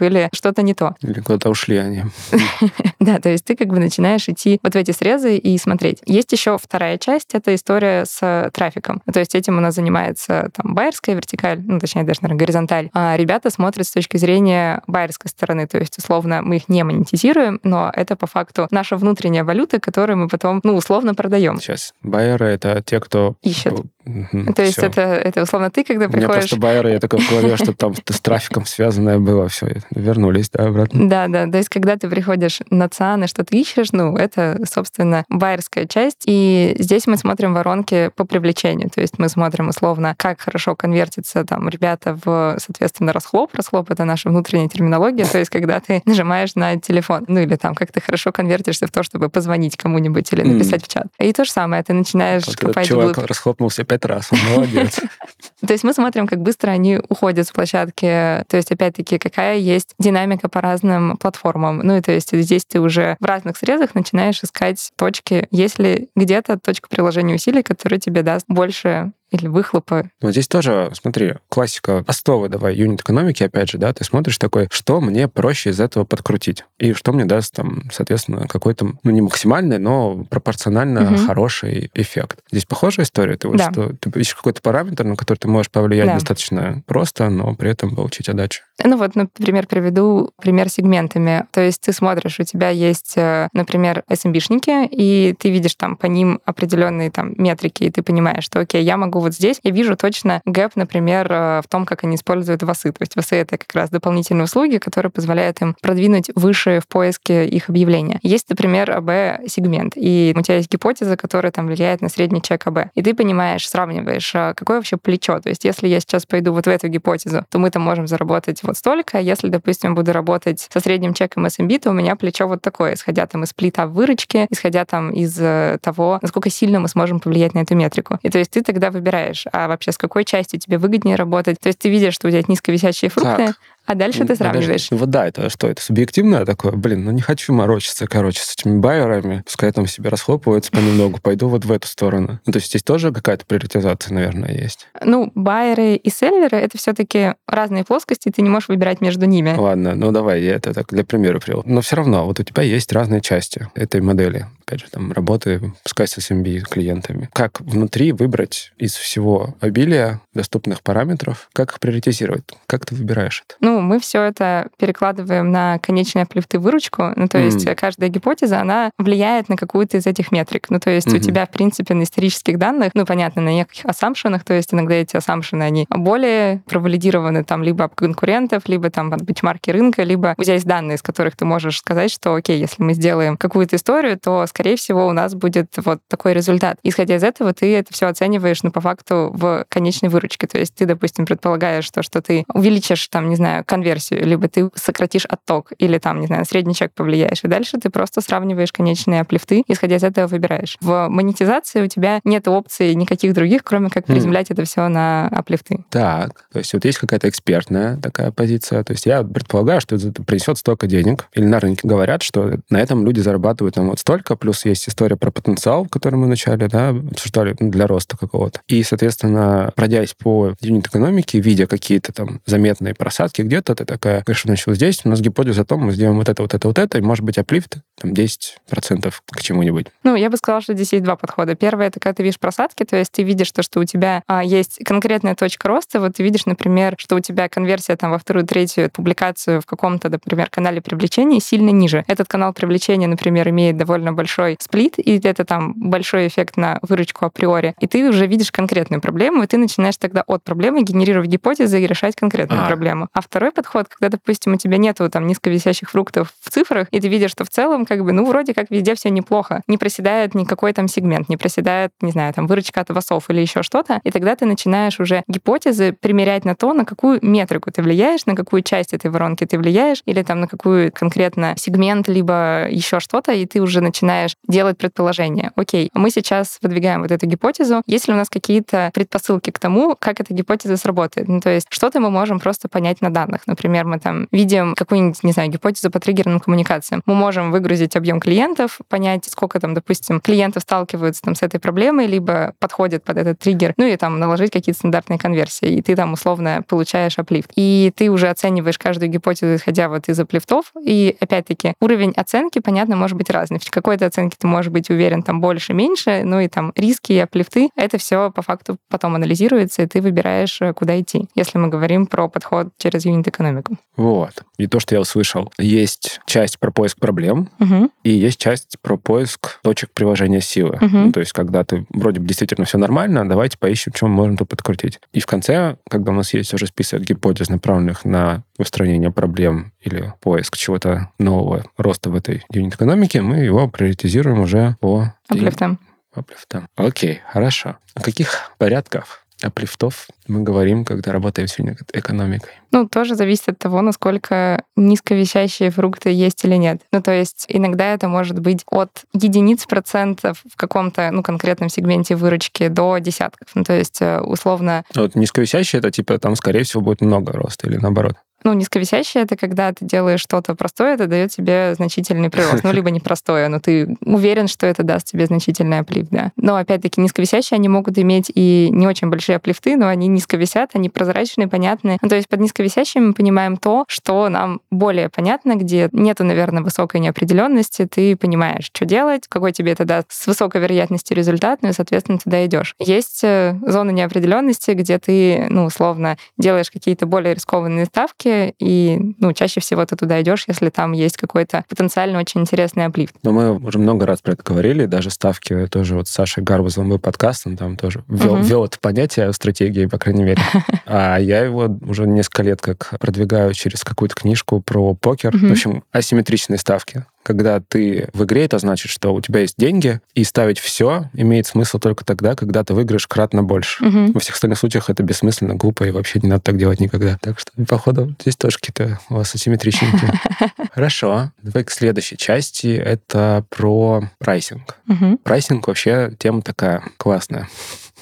или что-то не то.
Или куда-то ушли они.
Да, то есть ты как бы начинаешь идти вот в эти срезы и смотреть. Есть еще вторая часть, это история с трафиком. То есть этим у нас занимается там байерская вертикаль, ну, точнее, даже, наверное, горизонталь. А ребята смотрят с точки зрения байерской стороны, то есть, условно, мы их не монетизируем, но это по факту наша внутренняя валюта, которую мы потом, ну, условно продаем.
Сейчас. Байеры — это те, кто...
Ищет. Угу, То есть это, это условно ты, когда приходишь... У меня
просто байеры, я такой в голове, что там с трафиком связанное было, все, вернулись, да, обратно.
Да, да, то есть когда ты приходишь на ЦАН и что-то ищешь, ну, это, собственно, байерская часть, и здесь мы смотрим воронки по привлечению, то есть мы смотрим условно, как хорошо конвертятся там ребята в, соответственно, расхлоп. Расхлоп — это наша внутренняя терминология, то есть когда ты нажимаешь на телефон, ну, или там как ты хорошо конвертишься в то, чтобы позвонить кому-нибудь или написать mm. в чат. И то же самое, ты начинаешь вот копать
чувак глубь. расхлопнулся пять раз, он молодец.
То есть мы смотрим, как быстро они уходят с площадки. То есть, опять-таки, какая есть динамика по разным платформам. Ну и то есть здесь ты уже в разных срезах начинаешь искать точки, если где-то точка приложения усилий, которая тебе даст больше или выхлопа.
Вот здесь тоже, смотри, классика основы давай юнит экономики, опять же, да, ты смотришь такой, что мне проще из этого подкрутить, и что мне даст там, соответственно, какой-то, ну, не максимальный, но пропорционально угу. хороший эффект. Здесь похожая история? Ты вот да. что, ты ищешь какой-то параметр, на который ты можешь повлиять да. достаточно просто, но при этом получить отдачу.
Ну вот, например, приведу пример сегментами. То есть ты смотришь, у тебя есть, э, например, SMB-шники, и ты видишь там по ним определенные там метрики, и ты понимаешь, что, окей, я могу вот здесь, я вижу точно гэп, например, э, в том, как они используют ВАСы. То есть ВАСы — это как раз дополнительные услуги, которые позволяют им продвинуть выше в поиске их объявления. Есть, например, АБ-сегмент, и у тебя есть гипотеза, которая там влияет на средний чек АБ. И ты понимаешь, сравниваешь, а какое вообще плечо. То есть если я сейчас пойду вот в эту гипотезу, то мы там можем заработать вот столько. Если, допустим, буду работать со средним чеком SMB, то у меня плечо вот такое, исходя там из плита выручки, исходя там из э, того, насколько сильно мы сможем повлиять на эту метрику. И то есть ты тогда выбираешь, а вообще с какой частью тебе выгоднее работать. То есть ты видишь, что у тебя низковисящие фрукты, так. А дальше ты сравниваешь.
вот да, это что? Это субъективное такое? Блин, ну не хочу морочиться, короче, с этими байерами. Пускай там себе расхлопываются понемногу. Пойду вот в эту сторону. Ну, то есть здесь тоже какая-то приоритизация, наверное, есть.
Ну, байеры и селлеры — это все таки разные плоскости, ты не можешь выбирать между ними.
Ладно, ну давай, я это так для примера привел. Но все равно, вот у тебя есть разные части этой модели. Опять же, там, работы, пускай с SMB клиентами. Как внутри выбрать из всего обилия доступных параметров, как их приоритизировать? Как ты выбираешь это?
Ну, мы все это перекладываем на конечные плифты выручку. Ну, то есть mm. каждая гипотеза, она влияет на какую-то из этих метрик. Ну, то есть mm-hmm. у тебя, в принципе, на исторических данных, ну, понятно, на неких ассампшенах, то есть иногда эти ассампшены, они более провалидированы там либо от конкурентов, либо там от бенчмарки рынка, либо у тебя есть данные, из которых ты можешь сказать, что, окей, если мы сделаем какую-то историю, то, скорее всего, у нас будет вот такой результат. Исходя из этого, ты это все оцениваешь, ну, по факту, в конечной выручке. То есть ты, допустим, предполагаешь, что, что ты увеличишь, там, не знаю, конверсию, либо ты сократишь отток, или там, не знаю, средний чек повлияешь. И дальше ты просто сравниваешь конечные аплифты, исходя из этого выбираешь. В монетизации у тебя нет опций никаких других, кроме как приземлять mm. это все на аплифты.
Так, то есть вот есть какая-то экспертная такая позиция. То есть я предполагаю, что это принесет столько денег. Или на рынке говорят, что на этом люди зарабатывают там вот столько, плюс есть история про потенциал, который мы вначале да, обсуждали ну, для роста какого-то. И, соответственно, пройдясь по юнит-экономике, видя какие-то там заметные просадки где-то, ты такая, говоришь, начал здесь, у нас гипотеза о том, мы сделаем вот это, вот это, вот это, и может быть аплифт там 10% к чему-нибудь.
Ну, я бы сказала, что здесь есть два подхода. Первое, это когда ты видишь просадки, то есть ты видишь то, что у тебя а, есть конкретная точка роста, вот ты видишь, например, что у тебя конверсия там во вторую, третью публикацию в каком-то, например, канале привлечения сильно ниже. Этот канал привлечения, например, имеет довольно большой сплит, и это там большой эффект на выручку априори. И ты уже видишь конкретную проблему, и ты начинаешь тогда от проблемы генерировать гипотезы и решать конкретную а. проблему. А второй подход, когда, допустим, у тебя нету там низковисящих фруктов в цифрах, и ты видишь, что в целом, как бы, ну, вроде как везде все неплохо. Не проседает никакой там сегмент, не проседает, не знаю, там, выручка от васов или еще что-то. И тогда ты начинаешь уже гипотезы примерять на то, на какую метрику ты влияешь, на какую часть этой воронки ты влияешь, или там на какую конкретно сегмент, либо еще что-то, и ты уже начинаешь делать предположение. Окей, мы сейчас выдвигаем вот эту гипотезу. Есть ли у нас какие-то предпосылки к тому, как эта гипотеза сработает? Ну, то есть что-то мы можем просто понять на данных. Например, мы там видим какую-нибудь, не знаю, гипотезу по триггерным коммуникациям. Мы можем выгрузить объем клиентов, понять, сколько там, допустим, клиентов сталкиваются там с этой проблемой, либо подходят под этот триггер, ну и там наложить какие-то стандартные конверсии, и ты там условно получаешь аплифт. И ты уже оцениваешь каждую гипотезу, исходя вот из аплифтов, и опять-таки уровень оценки, понятно, может быть разный. В какой-то оценке ты можешь быть уверен там больше, меньше, ну и там риски и аплифты, это все по факту потом анализируется, и ты выбираешь, э, куда идти, если мы говорим про подход через юнит-экономику.
Вот. И то, что я услышал, есть часть про поиск проблем, угу. и есть часть про поиск точек приложения силы. Угу. Ну, то есть, когда ты вроде бы действительно все нормально, давайте поищем, чем мы можем тут подкрутить. И в конце, когда у нас есть уже список гипотез, направленных на устранение проблем или поиск чего-то нового роста в этой юнит-экономике, мы его приоритизируем уже по...
Аплифтам.
Аплифтам. Окей, хорошо. О каких порядках аплифтов мы говорим, когда работаем с экономикой?
Ну, тоже зависит от того, насколько низковещащие фрукты есть или нет. Ну, то есть иногда это может быть от единиц процентов в каком-то, ну, конкретном сегменте выручки до десятков. Ну, то есть э, условно...
Вот низковещащие, это типа там, скорее всего, будет много роста или наоборот?
Ну, низковисящее — это когда ты делаешь что-то простое, это дает тебе значительный прирост. Ну, либо непростое, но ты уверен, что это даст тебе значительный оплифт, да. Но, опять-таки, низковисящие, они могут иметь и не очень большие оплифты, но они низковисят, они прозрачные, понятные. Ну, то есть под низковисящими мы понимаем то, что нам более понятно, где нету, наверное, высокой неопределенности, ты понимаешь, что делать, какой тебе это даст с высокой вероятностью результат, ну и, соответственно, туда идешь. Есть э, зоны неопределенности, где ты, ну, условно, делаешь какие-то более рискованные ставки, и ну, чаще всего ты туда идешь, если там есть какой-то потенциально очень интересный аплифт.
Но мы уже много раз про это говорили, даже ставки тоже вот с Сашей Гарбузовым был подкаст, он там тоже ввел, угу. ввел это понятие стратегии, по крайней мере. А я его уже несколько лет как продвигаю через какую-то книжку про покер. В общем, асимметричные ставки когда ты в игре, это значит, что у тебя есть деньги, и ставить все имеет смысл только тогда, когда ты выиграешь кратно больше. Угу. Во всех остальных случаях это бессмысленно, глупо, и вообще не надо так делать никогда. Так что, походу, здесь тоже какие-то у вас асимметричники. Хорошо. Давай к следующей части. Это про pricing. Pricing вообще тема такая классная.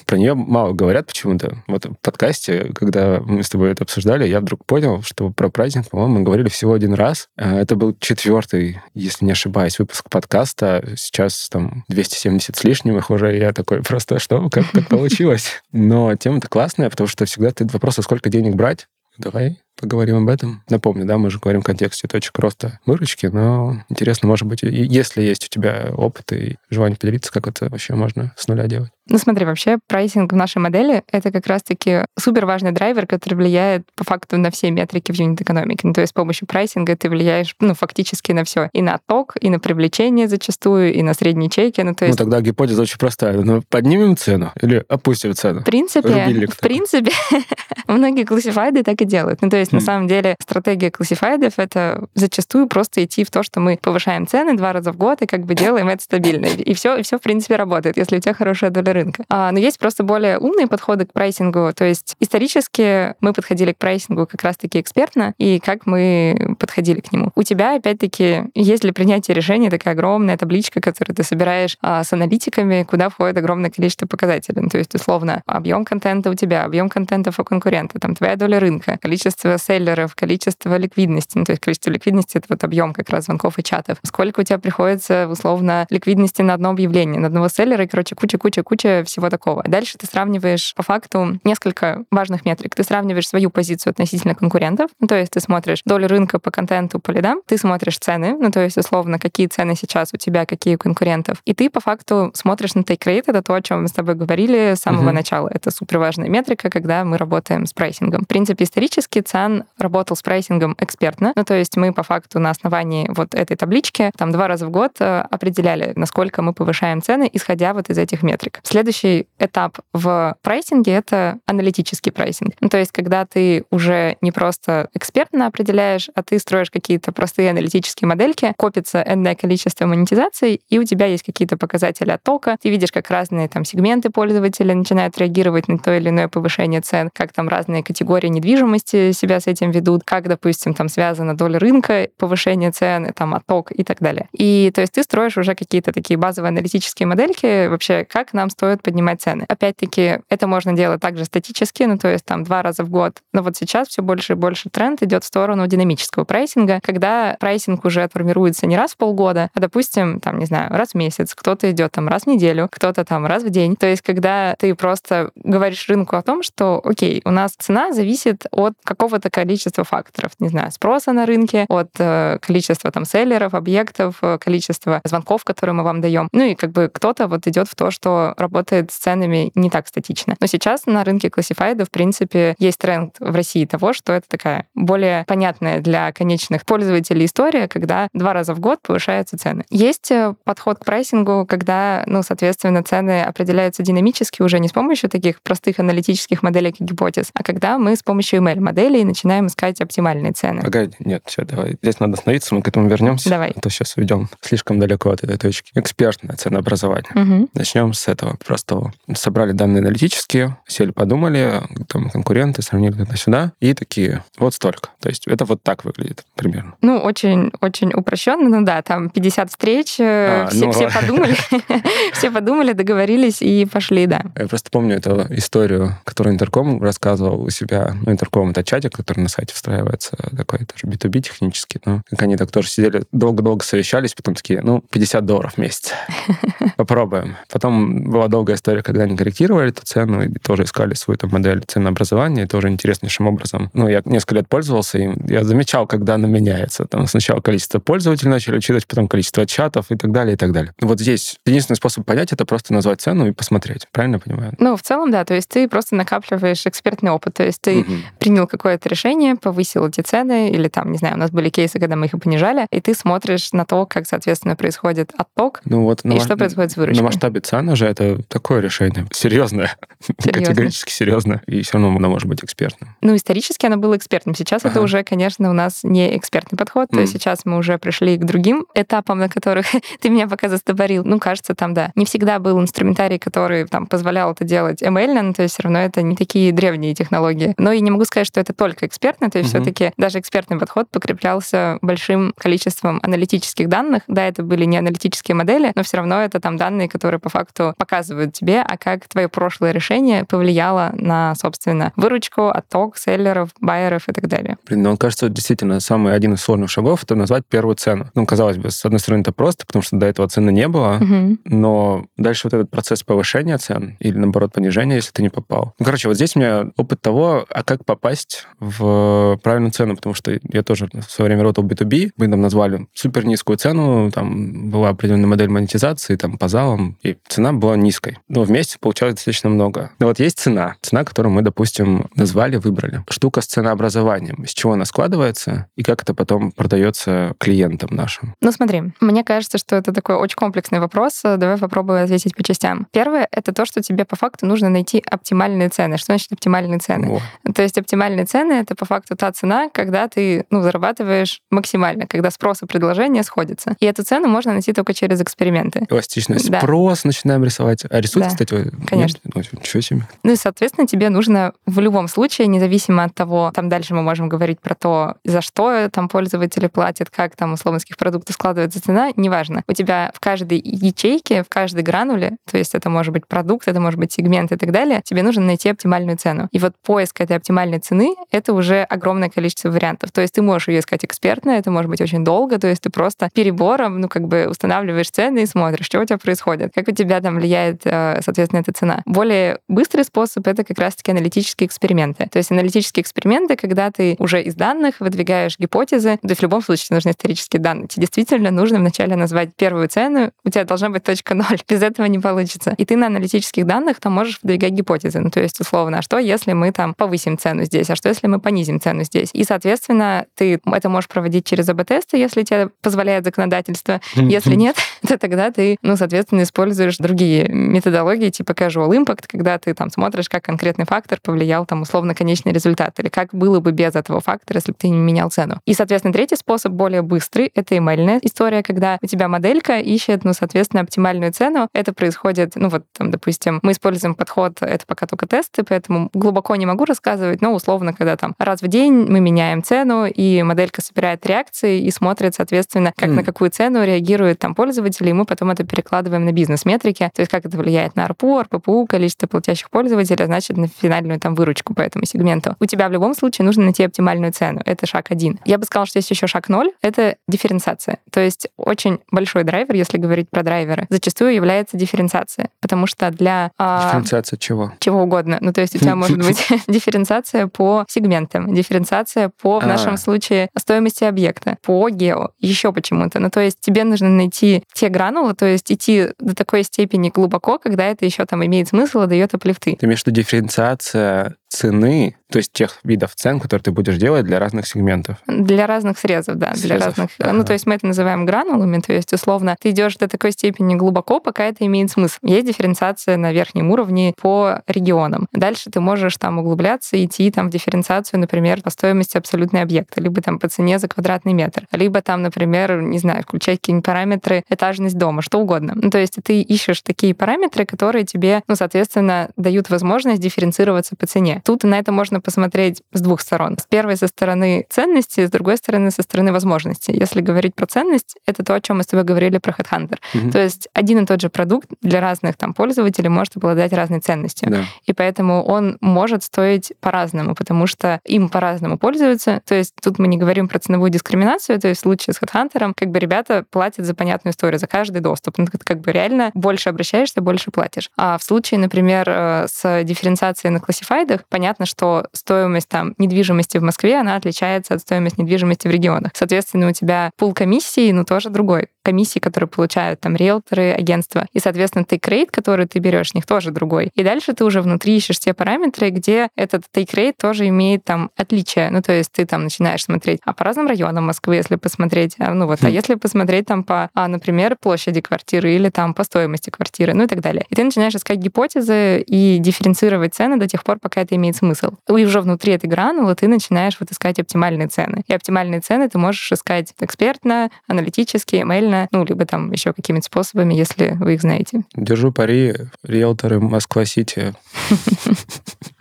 Про нее мало говорят почему-то. Вот в подкасте, когда мы с тобой это обсуждали, я вдруг понял, что про pricing, по-моему, мы говорили всего один раз. Э, это был четвертый, если не ошибаюсь, выпуск подкаста. Сейчас там 270 с лишним их уже. Я такой, просто что? Как так получилось? Но тема-то классная, потому что всегда ты вопрос, а сколько денег брать? Давай поговорим об этом. Напомню, да, мы же говорим в контексте точек роста выручки, но интересно, может быть, если есть у тебя опыт и желание поделиться, как это вообще можно с нуля делать.
Ну смотри, вообще прайсинг в нашей модели — это как раз-таки супер важный драйвер, который влияет по факту на все метрики в юнит-экономике. Ну, то есть с помощью прайсинга ты влияешь ну, фактически на все. И на отток, и на привлечение зачастую, и на средние чеки. Ну, то
ну, есть... ну тогда гипотеза очень простая. Ну, поднимем цену или опустим цену?
В принципе, в принципе многие классифайды так и делают. Ну, то есть, на самом деле, стратегия классифайдов — это зачастую просто идти в то, что мы повышаем цены два раза в год и как бы делаем это стабильно. И все, и все в принципе, работает, если у тебя хорошая доля рынка. А, но есть просто более умные подходы к прайсингу. То есть исторически мы подходили к прайсингу как раз-таки экспертно, и как мы подходили к нему. У тебя, опять-таки, есть для принятия решения такая огромная табличка, которую ты собираешь а, с аналитиками, куда входит огромное количество показателей. Ну, то есть, условно, объем контента у тебя, объем контента у конкурента, там твоя доля рынка, количество селлеров, количество ликвидности. Ну, то есть количество ликвидности — это вот объем как раз звонков и чатов. Сколько у тебя приходится, условно, ликвидности на одно объявление, на одного селлера, и, короче, куча-куча-куча всего такого. Дальше ты сравниваешь по факту несколько важных метрик. Ты сравниваешь свою позицию относительно конкурентов, ну, то есть ты смотришь долю рынка по контенту, по лидам, ты смотришь цены, ну, то есть, условно, какие цены сейчас у тебя, какие у конкурентов, и ты по факту смотришь на take rate, это то, о чем мы с тобой говорили с самого uh-huh. начала. Это супер важная метрика, когда мы работаем с прайсингом. В принципе, исторически Циан работал с прайсингом экспертно, ну, то есть мы по факту на основании вот этой таблички там два раза в год э, определяли, насколько мы повышаем цены, исходя вот из этих метрик. Следующий этап в прайсинге — это аналитический прайсинг. Ну, то есть, когда ты уже не просто экспертно определяешь, а ты строишь какие-то простые аналитические модельки, копится энное количество монетизаций, и у тебя есть какие-то показатели оттока, ты видишь, как разные там сегменты пользователя начинают реагировать на то или иное повышение цен, как там разные категории недвижимости себя с этим ведут, как, допустим, там связана доля рынка, повышение цен, там отток и так далее. И то есть ты строишь уже какие-то такие базовые аналитические модельки, вообще, как нам стоит поднимать цены. Опять-таки, это можно делать также статически, ну, то есть там два раза в год. Но вот сейчас все больше и больше тренд идет в сторону динамического прайсинга, когда прайсинг уже формируется не раз в полгода, а, допустим, там, не знаю, раз в месяц, кто-то идет там раз в неделю, кто-то там раз в день. То есть, когда ты просто говоришь рынку о том, что, окей, у нас цена зависит от какого-то количества факторов, не знаю, спроса на рынке, от э, количества там селлеров, объектов, э, количества звонков, которые мы вам даем. Ну и как бы кто-то вот идет в то, что работает с ценами не так статично. Но сейчас на рынке классифайда, в принципе, есть тренд в России того, что это такая более понятная для конечных пользователей история, когда два раза в год повышаются цены. Есть э, подход к прайсингу, когда, ну, соответственно, цены определяются динамически уже не с помощью таких простых аналитических моделей, как гипотез, а когда мы с помощью ML-моделей начинаем искать оптимальные цены.
Погоди, нет, все, давай. Здесь надо остановиться, мы к этому вернемся.
Давай.
А то сейчас уйдем слишком далеко от этой точки. Экспертное ценообразование. Угу. Начнем с этого. Просто что собрали данные аналитические, сели, подумали, там конкуренты, сравнили туда-сюда, и такие, вот столько. То есть это вот так выглядит примерно.
Ну, очень, очень упрощенно, ну да, там 50 встреч, э, а, все, ну, все подумали, все подумали, договорились и пошли, да.
Я просто помню эту историю, которую Интерком рассказывал у себя. Ну, Интерком — это чатик, который на сайте встраивается, такой тоже B2B технический, но как они так тоже сидели, долго-долго совещались, потом такие, ну, 50 долларов в месяц. Попробуем. Потом была долгая история, когда они корректировали эту цену и тоже искали свою там, модель ценообразования, тоже интереснейшим образом. Ну, я несколько лет пользовался им, я замечал, когда она меняется. Там сначала количество пользователей начали учитывать, потом количество чатов и так далее, и так далее. Вот здесь единственный способ понять это просто назвать цену и посмотреть. Правильно понимаю?
Ну, в целом, да. То есть ты просто накапливаешь экспертный опыт. То есть ты угу. принял какое-то решение, повысил эти цены, или там, не знаю, у нас были кейсы, когда мы их и понижали, и ты смотришь на то, как, соответственно, происходит отток, ну, вот и на, что происходит с выручкой.
На масштабе цены же это такое решение серьезное, Серьезно. категорически серьезное, и все равно оно может быть экспертным.
Ну, исторически оно было экспертным. Сейчас ага. это уже, конечно, у нас не экспертный подход, mm. то есть сейчас мы уже пришли к другим этапам, на которых ты меня пока застопорил. Ну, кажется, там, да, не всегда был инструментарий, который там позволял это делать ML, но то есть все равно это не такие древние технологии. Но и не могу сказать, что это только экспертно, то есть mm-hmm. все-таки даже экспертный подход покреплялся большим количеством аналитических данных. Да, это были не аналитические модели, но все равно это там данные, которые по факту показывают рассказывают тебе, а как твое прошлое решение повлияло на, собственно, выручку, отток селлеров, байеров и так далее.
Блин, ну, кажется, действительно, самый один из сложных шагов — это назвать первую цену. Ну, казалось бы, с одной стороны, это просто, потому что до этого цены не было, угу. но дальше вот этот процесс повышения цен или, наоборот, понижения, если ты не попал. Ну, короче, вот здесь у меня опыт того, а как попасть в правильную цену, потому что я тоже в свое время работал в B2B, мы там назвали супер низкую цену, там была определенная модель монетизации, там по залам, и цена была низкой. Но вместе получалось достаточно много. Но вот есть цена, цена, которую мы, допустим, назвали, выбрали. Штука с ценообразованием, из чего она складывается и как это потом продается клиентам нашим.
Ну смотри, мне кажется, что это такой очень комплексный вопрос. Давай попробую ответить по частям. Первое — это то, что тебе по факту нужно найти оптимальные цены. Что значит оптимальные цены? О. То есть оптимальные цены — это по факту та цена, когда ты ну, зарабатываешь максимально, когда спрос и предложение сходятся. И эту цену можно найти только через эксперименты.
Эластичность. Да. Спрос начинаем рисовать. А рисуют, да. кстати,
конечно.
Нет? Ну, ничего себе.
Ну и, соответственно, тебе нужно в любом случае, независимо от того, там дальше мы можем говорить про то, за что там пользователи платят, как там условно каких продуктов складывается цена, неважно. У тебя в каждой ячейке, в каждой грануле, то есть это может быть продукт, это может быть сегмент и так далее, тебе нужно найти оптимальную цену. И вот поиск этой оптимальной цены — это уже огромное количество вариантов. То есть ты можешь ее искать экспертно, это может быть очень долго, то есть ты просто перебором, ну, как бы устанавливаешь цены и смотришь, что у тебя происходит, как у тебя там влияет, э, соответственно, эта цена. Более быстрый способ — это как раз-таки аналитические эксперименты. То есть аналитические эксперименты, когда ты уже из данных выдвигаешь гипотезы, то есть в любом случае нужны исторические данные. Тебе действительно нужно вначале назвать первую цену, у тебя должна быть точка ноль, без этого не получится. И ты на аналитических данных там можешь выдвигать гипотезы. Ну, то есть, условно, а что, если мы там повысим цену здесь, а что, если мы понизим цену здесь? И, соответственно, ты это можешь проводить через АБ-тесты, если тебе позволяет законодательство. Если нет, то тогда ты, ну, соответственно, используешь другие методологии, типа casual impact, когда ты там смотришь, как конкретный фактор повлиял там условно конечный результат, или как было бы без этого фактора, если бы ты не менял цену. И, соответственно, третий способ, более быстрый, это эмейльная история, когда у тебя моделька ищет, ну, соответственно, оптимальную цену. Это происходит, ну, вот, там, допустим, мы используем подход, это пока только тесты, поэтому глубоко не могу рассказывать, но условно, когда там раз в день мы меняем цену, и моделька собирает реакции и смотрит, соответственно, как mm. на какую цену реагируют там пользователи, и мы потом это перекладываем на бизнес-метрики, то есть как это влияет на ARPU, RPPU, количество платящих пользователей, а значит, на финальную там выручку по этому сегменту. У тебя в любом случае нужно найти оптимальную цену. Это шаг один. Я бы сказала, что есть еще шаг ноль — это дифференциация. То есть очень большой драйвер, если говорить про драйверы, зачастую является дифференциация, потому что для...
А, дифференциация чего?
Чего угодно. Ну, то есть у тебя может быть дифференциация по сегментам, дифференциация по, в а. нашем случае, стоимости объекта, по гео, еще почему-то. Ну, то есть тебе нужно найти те гранулы, то есть идти до такой степени глубоко, когда это еще там имеет смысл и дает оплифты.
Ты имеешь в виду дифференциация цены, то есть тех видов цен, которые ты будешь делать для разных сегментов.
Для разных срезов, да, срезов. для разных. Ага. Ну, то есть мы это называем гранулами, то есть условно ты идешь до такой степени глубоко, пока это имеет смысл. Есть дифференциация на верхнем уровне по регионам. Дальше ты можешь там углубляться, идти там в дифференциацию, например, по стоимости абсолютной объекта, либо там по цене за квадратный метр, либо там, например, не знаю, включать какие-нибудь параметры, этажность дома, что угодно. Ну, то есть ты ищешь такие параметры, которые тебе, ну, соответственно, дают возможность дифференцироваться по цене. Тут на это можно посмотреть с двух сторон. С первой со стороны ценности, с другой стороны со стороны возможностей. Если говорить про ценность, это то, о чем мы с тобой говорили про HeadHunter. Угу. То есть один и тот же продукт для разных там пользователей может обладать разной ценностью. Да. И поэтому он может стоить по-разному, потому что им по-разному пользуются. То есть тут мы не говорим про ценовую дискриминацию, то есть в случае с HeadHunter как бы ребята платят за понятную историю, за каждый доступ. Ну, как бы реально больше обращаешься, больше платишь. А в случае, например, э, с дифференциацией на классифайдах, понятно, что стоимость там недвижимости в Москве, она отличается от стоимости недвижимости в регионах. Соответственно, у тебя пул комиссии, ну, тоже другой. Комиссии, которые получают там риэлторы, агентства. И, соответственно, rate, который ты берешь, них тоже другой. И дальше ты уже внутри ищешь те параметры, где этот rate тоже имеет там отличие. Ну, то есть ты там начинаешь смотреть, а по разным районам Москвы, если посмотреть, а, ну вот, а хм. если посмотреть там по, а, например, площади квартиры или там по стоимости квартиры, ну и так далее. И ты начинаешь искать гипотезы и дифференцировать цены до тех пор, пока это имеет смысл. И уже внутри этой гранулы ты начинаешь вот искать оптимальные цены. И оптимальные цены ты можешь искать экспертно, аналитически, эмейльно, ну, либо там еще какими-то способами, если вы их знаете.
Держу пари, риэлторы Москва-Сити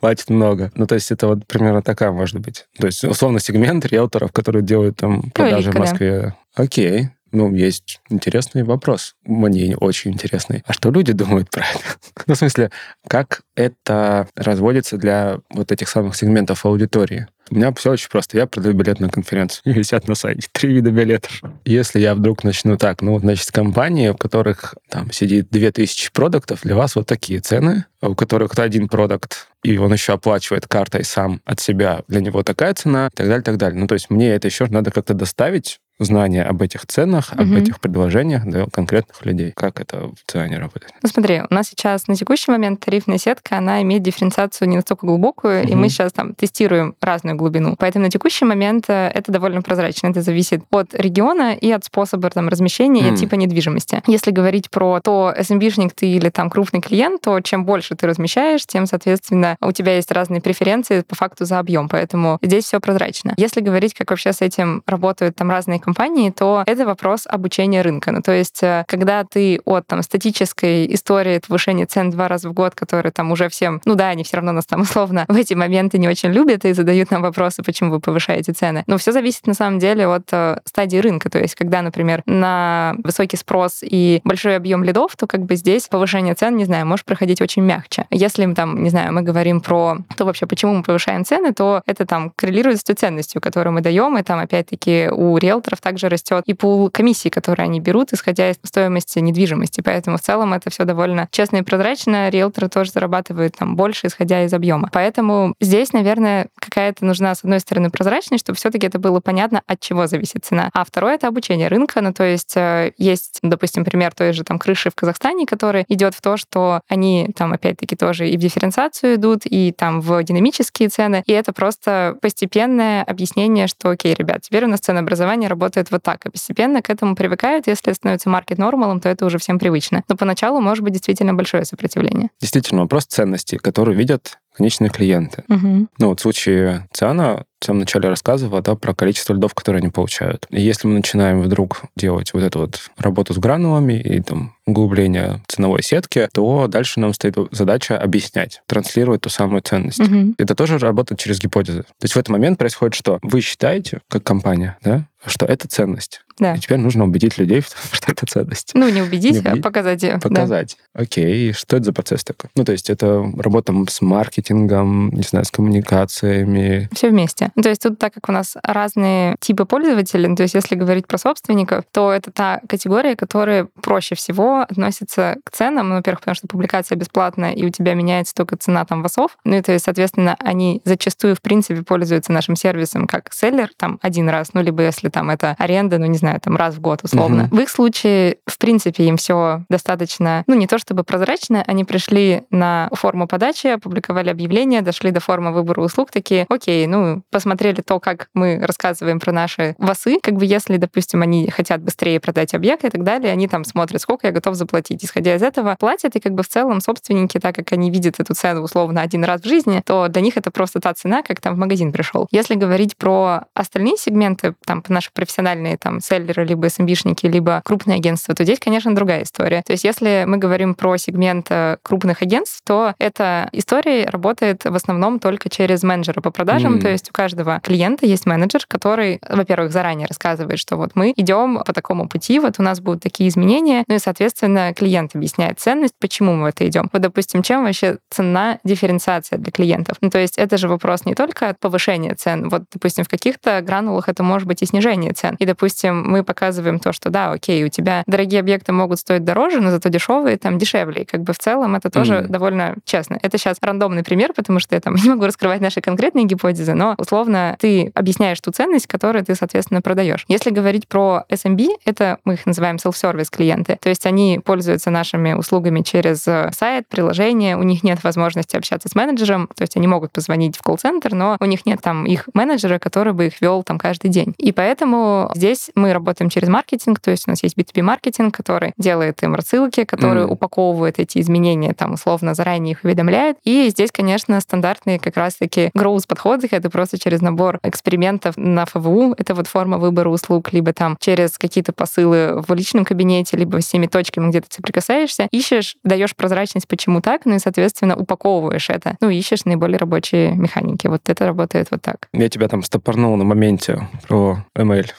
платят много. Ну, то есть это вот примерно такая может быть. То есть, условно, сегмент риэлторов, которые делают там продажи в Москве. Окей. Ну, есть интересный вопрос. Мне очень интересный. А что люди думают про это? ну, в смысле, как это разводится для вот этих самых сегментов аудитории? У меня все очень просто. Я продаю билет на конференцию. Висят на сайте три вида билетов. Если я вдруг начну так, ну, значит, компании, у которых там сидит 2000 продуктов, для вас вот такие цены, а у которых один продукт, и он еще оплачивает картой сам от себя, для него такая цена, и так далее, и так далее. Ну, то есть мне это еще надо как-то доставить, знания об этих ценах, угу. об этих предложениях для конкретных людей. Как это в циане работает?
Ну смотри, у нас сейчас на текущий момент тарифная сетка, она имеет дифференциацию не настолько глубокую, угу. и мы сейчас там тестируем разную глубину. Поэтому на текущий момент э, это довольно прозрачно. Это зависит от региона и от способа там, размещения mm. и от типа недвижимости. Если говорить про то, SMB-шник ты или там крупный клиент, то чем больше ты размещаешь, тем, соответственно, у тебя есть разные преференции по факту за объем. Поэтому здесь все прозрачно. Если говорить, как вообще с этим работают там разные компании, то это вопрос обучения рынка. Ну, то есть, э, когда ты от там статической истории повышения цен два раза в год, которые там уже всем, ну да, они все равно нас там условно в эти моменты не очень любят и задают нам вопросы, почему вы повышаете цены. Но все зависит на самом деле от э, стадии рынка. То есть, когда, например, на высокий спрос и большой объем лидов, то как бы здесь повышение цен, не знаю, может проходить очень мягче. Если там, не знаю, мы говорим про то вообще, почему мы повышаем цены, то это там коррелирует с той ценностью, которую мы даем, и там опять-таки у риэлторов также растет и пул комиссий, которые они берут, исходя из стоимости недвижимости. Поэтому в целом это все довольно честно и прозрачно. Риэлторы тоже зарабатывают там больше, исходя из объема. Поэтому здесь, наверное, какая-то нужна, с одной стороны, прозрачность, чтобы все-таки это было понятно, от чего зависит цена. А второе — это обучение рынка. Ну, то есть э, есть, допустим, пример той же там крыши в Казахстане, который идет в то, что они там опять-таки тоже и в дифференциацию идут, и там в динамические цены. И это просто постепенное объяснение, что, окей, ребят, теперь у нас ценообразование работает вот так. И постепенно к этому привыкают. Если становится маркет нормалом, то это уже всем привычно. Но поначалу может быть действительно большое сопротивление.
Действительно, вопрос ценностей, которые видят конечные клиенты.
Угу.
Ну вот в случае Циана в самом начале рассказывала да, про количество льдов, которые они получают. И если мы начинаем вдруг делать вот эту вот работу с гранулами и там углубление ценовой сетки, то дальше нам стоит задача объяснять, транслировать ту самую ценность.
Угу.
Это тоже работает через гипотезы. То есть в этот момент происходит что? Вы считаете, как компания, да, что это ценность.
Да.
И теперь нужно убедить людей, что это ценность.
Ну, не убедить, не убедить а показать ее.
Показать. Да. Окей, что это за процесс такой? Ну, то есть это работа с маркетингом, не знаю, с коммуникациями.
Все вместе. Ну, то есть тут, так как у нас разные типы пользователей, ну, то есть если говорить про собственников, то это та категория, которая проще всего относится к ценам. Ну, во-первых, потому что публикация бесплатная, и у тебя меняется только цена там васов. Ну, и то есть, соответственно, они зачастую, в принципе, пользуются нашим сервисом как селлер там один раз, ну, либо если там это аренда, ну, не знаю, там раз в год условно. Угу. В их случае, в принципе, им все достаточно, ну, не то чтобы прозрачно, они пришли на форму подачи, опубликовали объявление, дошли до формы выбора услуг, такие, окей, ну, посмотрели то, как мы рассказываем про наши васы, как бы если, допустим, они хотят быстрее продать объект и так далее, они там смотрят, сколько я готов заплатить. Исходя из этого, платят, и как бы в целом собственники, так как они видят эту цену условно один раз в жизни, то для них это просто та цена, как там в магазин пришел. Если говорить про остальные сегменты, там, наши профессиональные там селлеры, либо SMB-шники, либо крупные агентства, то здесь, конечно, другая история. То есть если мы говорим про сегмент э, крупных агентств, то эта история работает в основном только через менеджера по продажам. Mm. То есть у каждого клиента есть менеджер, который, во-первых, заранее рассказывает, что вот мы идем по такому пути, вот у нас будут такие изменения, ну и, соответственно, клиент объясняет ценность, почему мы в это идем. Вот, допустим, чем вообще цена дифференциация для клиентов? Ну, то есть это же вопрос не только от повышения цен. Вот, допустим, в каких-то гранулах это может быть и снижение снижение цен. И, допустим, мы показываем то, что да, окей, у тебя дорогие объекты могут стоить дороже, но зато дешевые там дешевле. И как бы в целом это тоже mm. довольно честно. Это сейчас рандомный пример, потому что я там не могу раскрывать наши конкретные гипотезы, но условно ты объясняешь ту ценность, которую ты, соответственно, продаешь. Если говорить про SMB, это мы их называем self-service клиенты. То есть они пользуются нашими услугами через э, сайт, приложение, у них нет возможности общаться с менеджером, то есть они могут позвонить в колл-центр, но у них нет там их менеджера, который бы их вел там каждый день. И поэтому Поэтому здесь мы работаем через маркетинг, то есть у нас есть B2B-маркетинг, который делает им рассылки, который mm. упаковывает эти изменения, там, условно, заранее их уведомляет. И здесь, конечно, стандартные как раз-таки growth-подходы, это просто через набор экспериментов на ФВУ, это вот форма выбора услуг, либо там через какие-то посылы в личном кабинете, либо с теми точками, где ты соприкасаешься, ищешь, даешь прозрачность, почему так, ну и, соответственно, упаковываешь это. Ну, ищешь наиболее рабочие механики. Вот это работает вот так.
Я тебя там стопорнул на моменте про ML.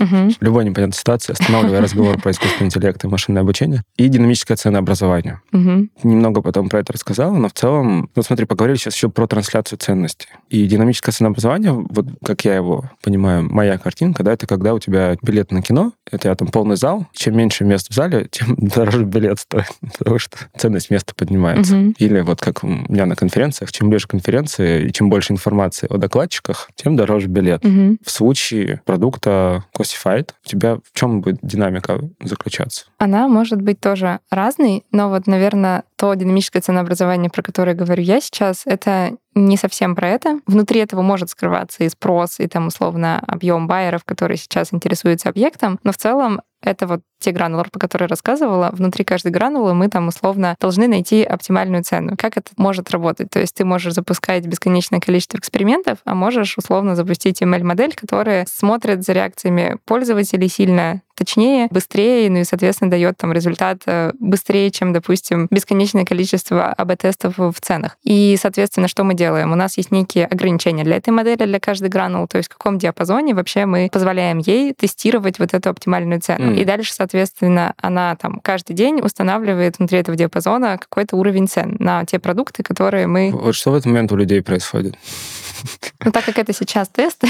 Угу.
В любой непонятной ситуации, останавливая разговор про искусственный интеллект и машинное обучение. И динамическое ценообразование.
Угу.
Немного потом про это рассказала, но в целом, ну смотри, поговорили сейчас еще про трансляцию ценностей. И динамическое ценообразование, вот как я его понимаю, моя картинка, да, это когда у тебя билет на кино, это там полный зал, чем меньше мест в зале, тем дороже билет стоит, потому что ценность места поднимается.
Угу.
Или вот как у меня на конференциях, чем ближе конференции и чем больше информации о докладчиках, тем дороже билет.
Угу.
В случае продукта Classified у тебя в чем будет динамика заключаться?
Она может быть тоже разной, но вот, наверное, то динамическое ценообразование, про которое говорю я сейчас, это не совсем про это. Внутри этого может скрываться и спрос, и там условно объем байеров, которые сейчас интересуются объектом, но в целом это вот те гранулы, по которым я рассказывала. Внутри каждой гранулы мы там условно должны найти оптимальную цену. Как это может работать? То есть ты можешь запускать бесконечное количество экспериментов, а можешь условно запустить ML-модель, которая смотрит за реакциями пользователей сильно точнее, быстрее, ну и, соответственно, дает там результат э, быстрее, чем, допустим, бесконечное количество АБ-тестов в ценах. И, соответственно, что мы делаем? У нас есть некие ограничения для этой модели, для каждой гранул, то есть в каком диапазоне вообще мы позволяем ей тестировать вот эту оптимальную цену. Mm. И дальше, соответственно, она там каждый день устанавливает внутри этого диапазона какой-то уровень цен на те продукты, которые мы...
Вот что в этот момент у людей происходит?
Ну, так как это сейчас тест,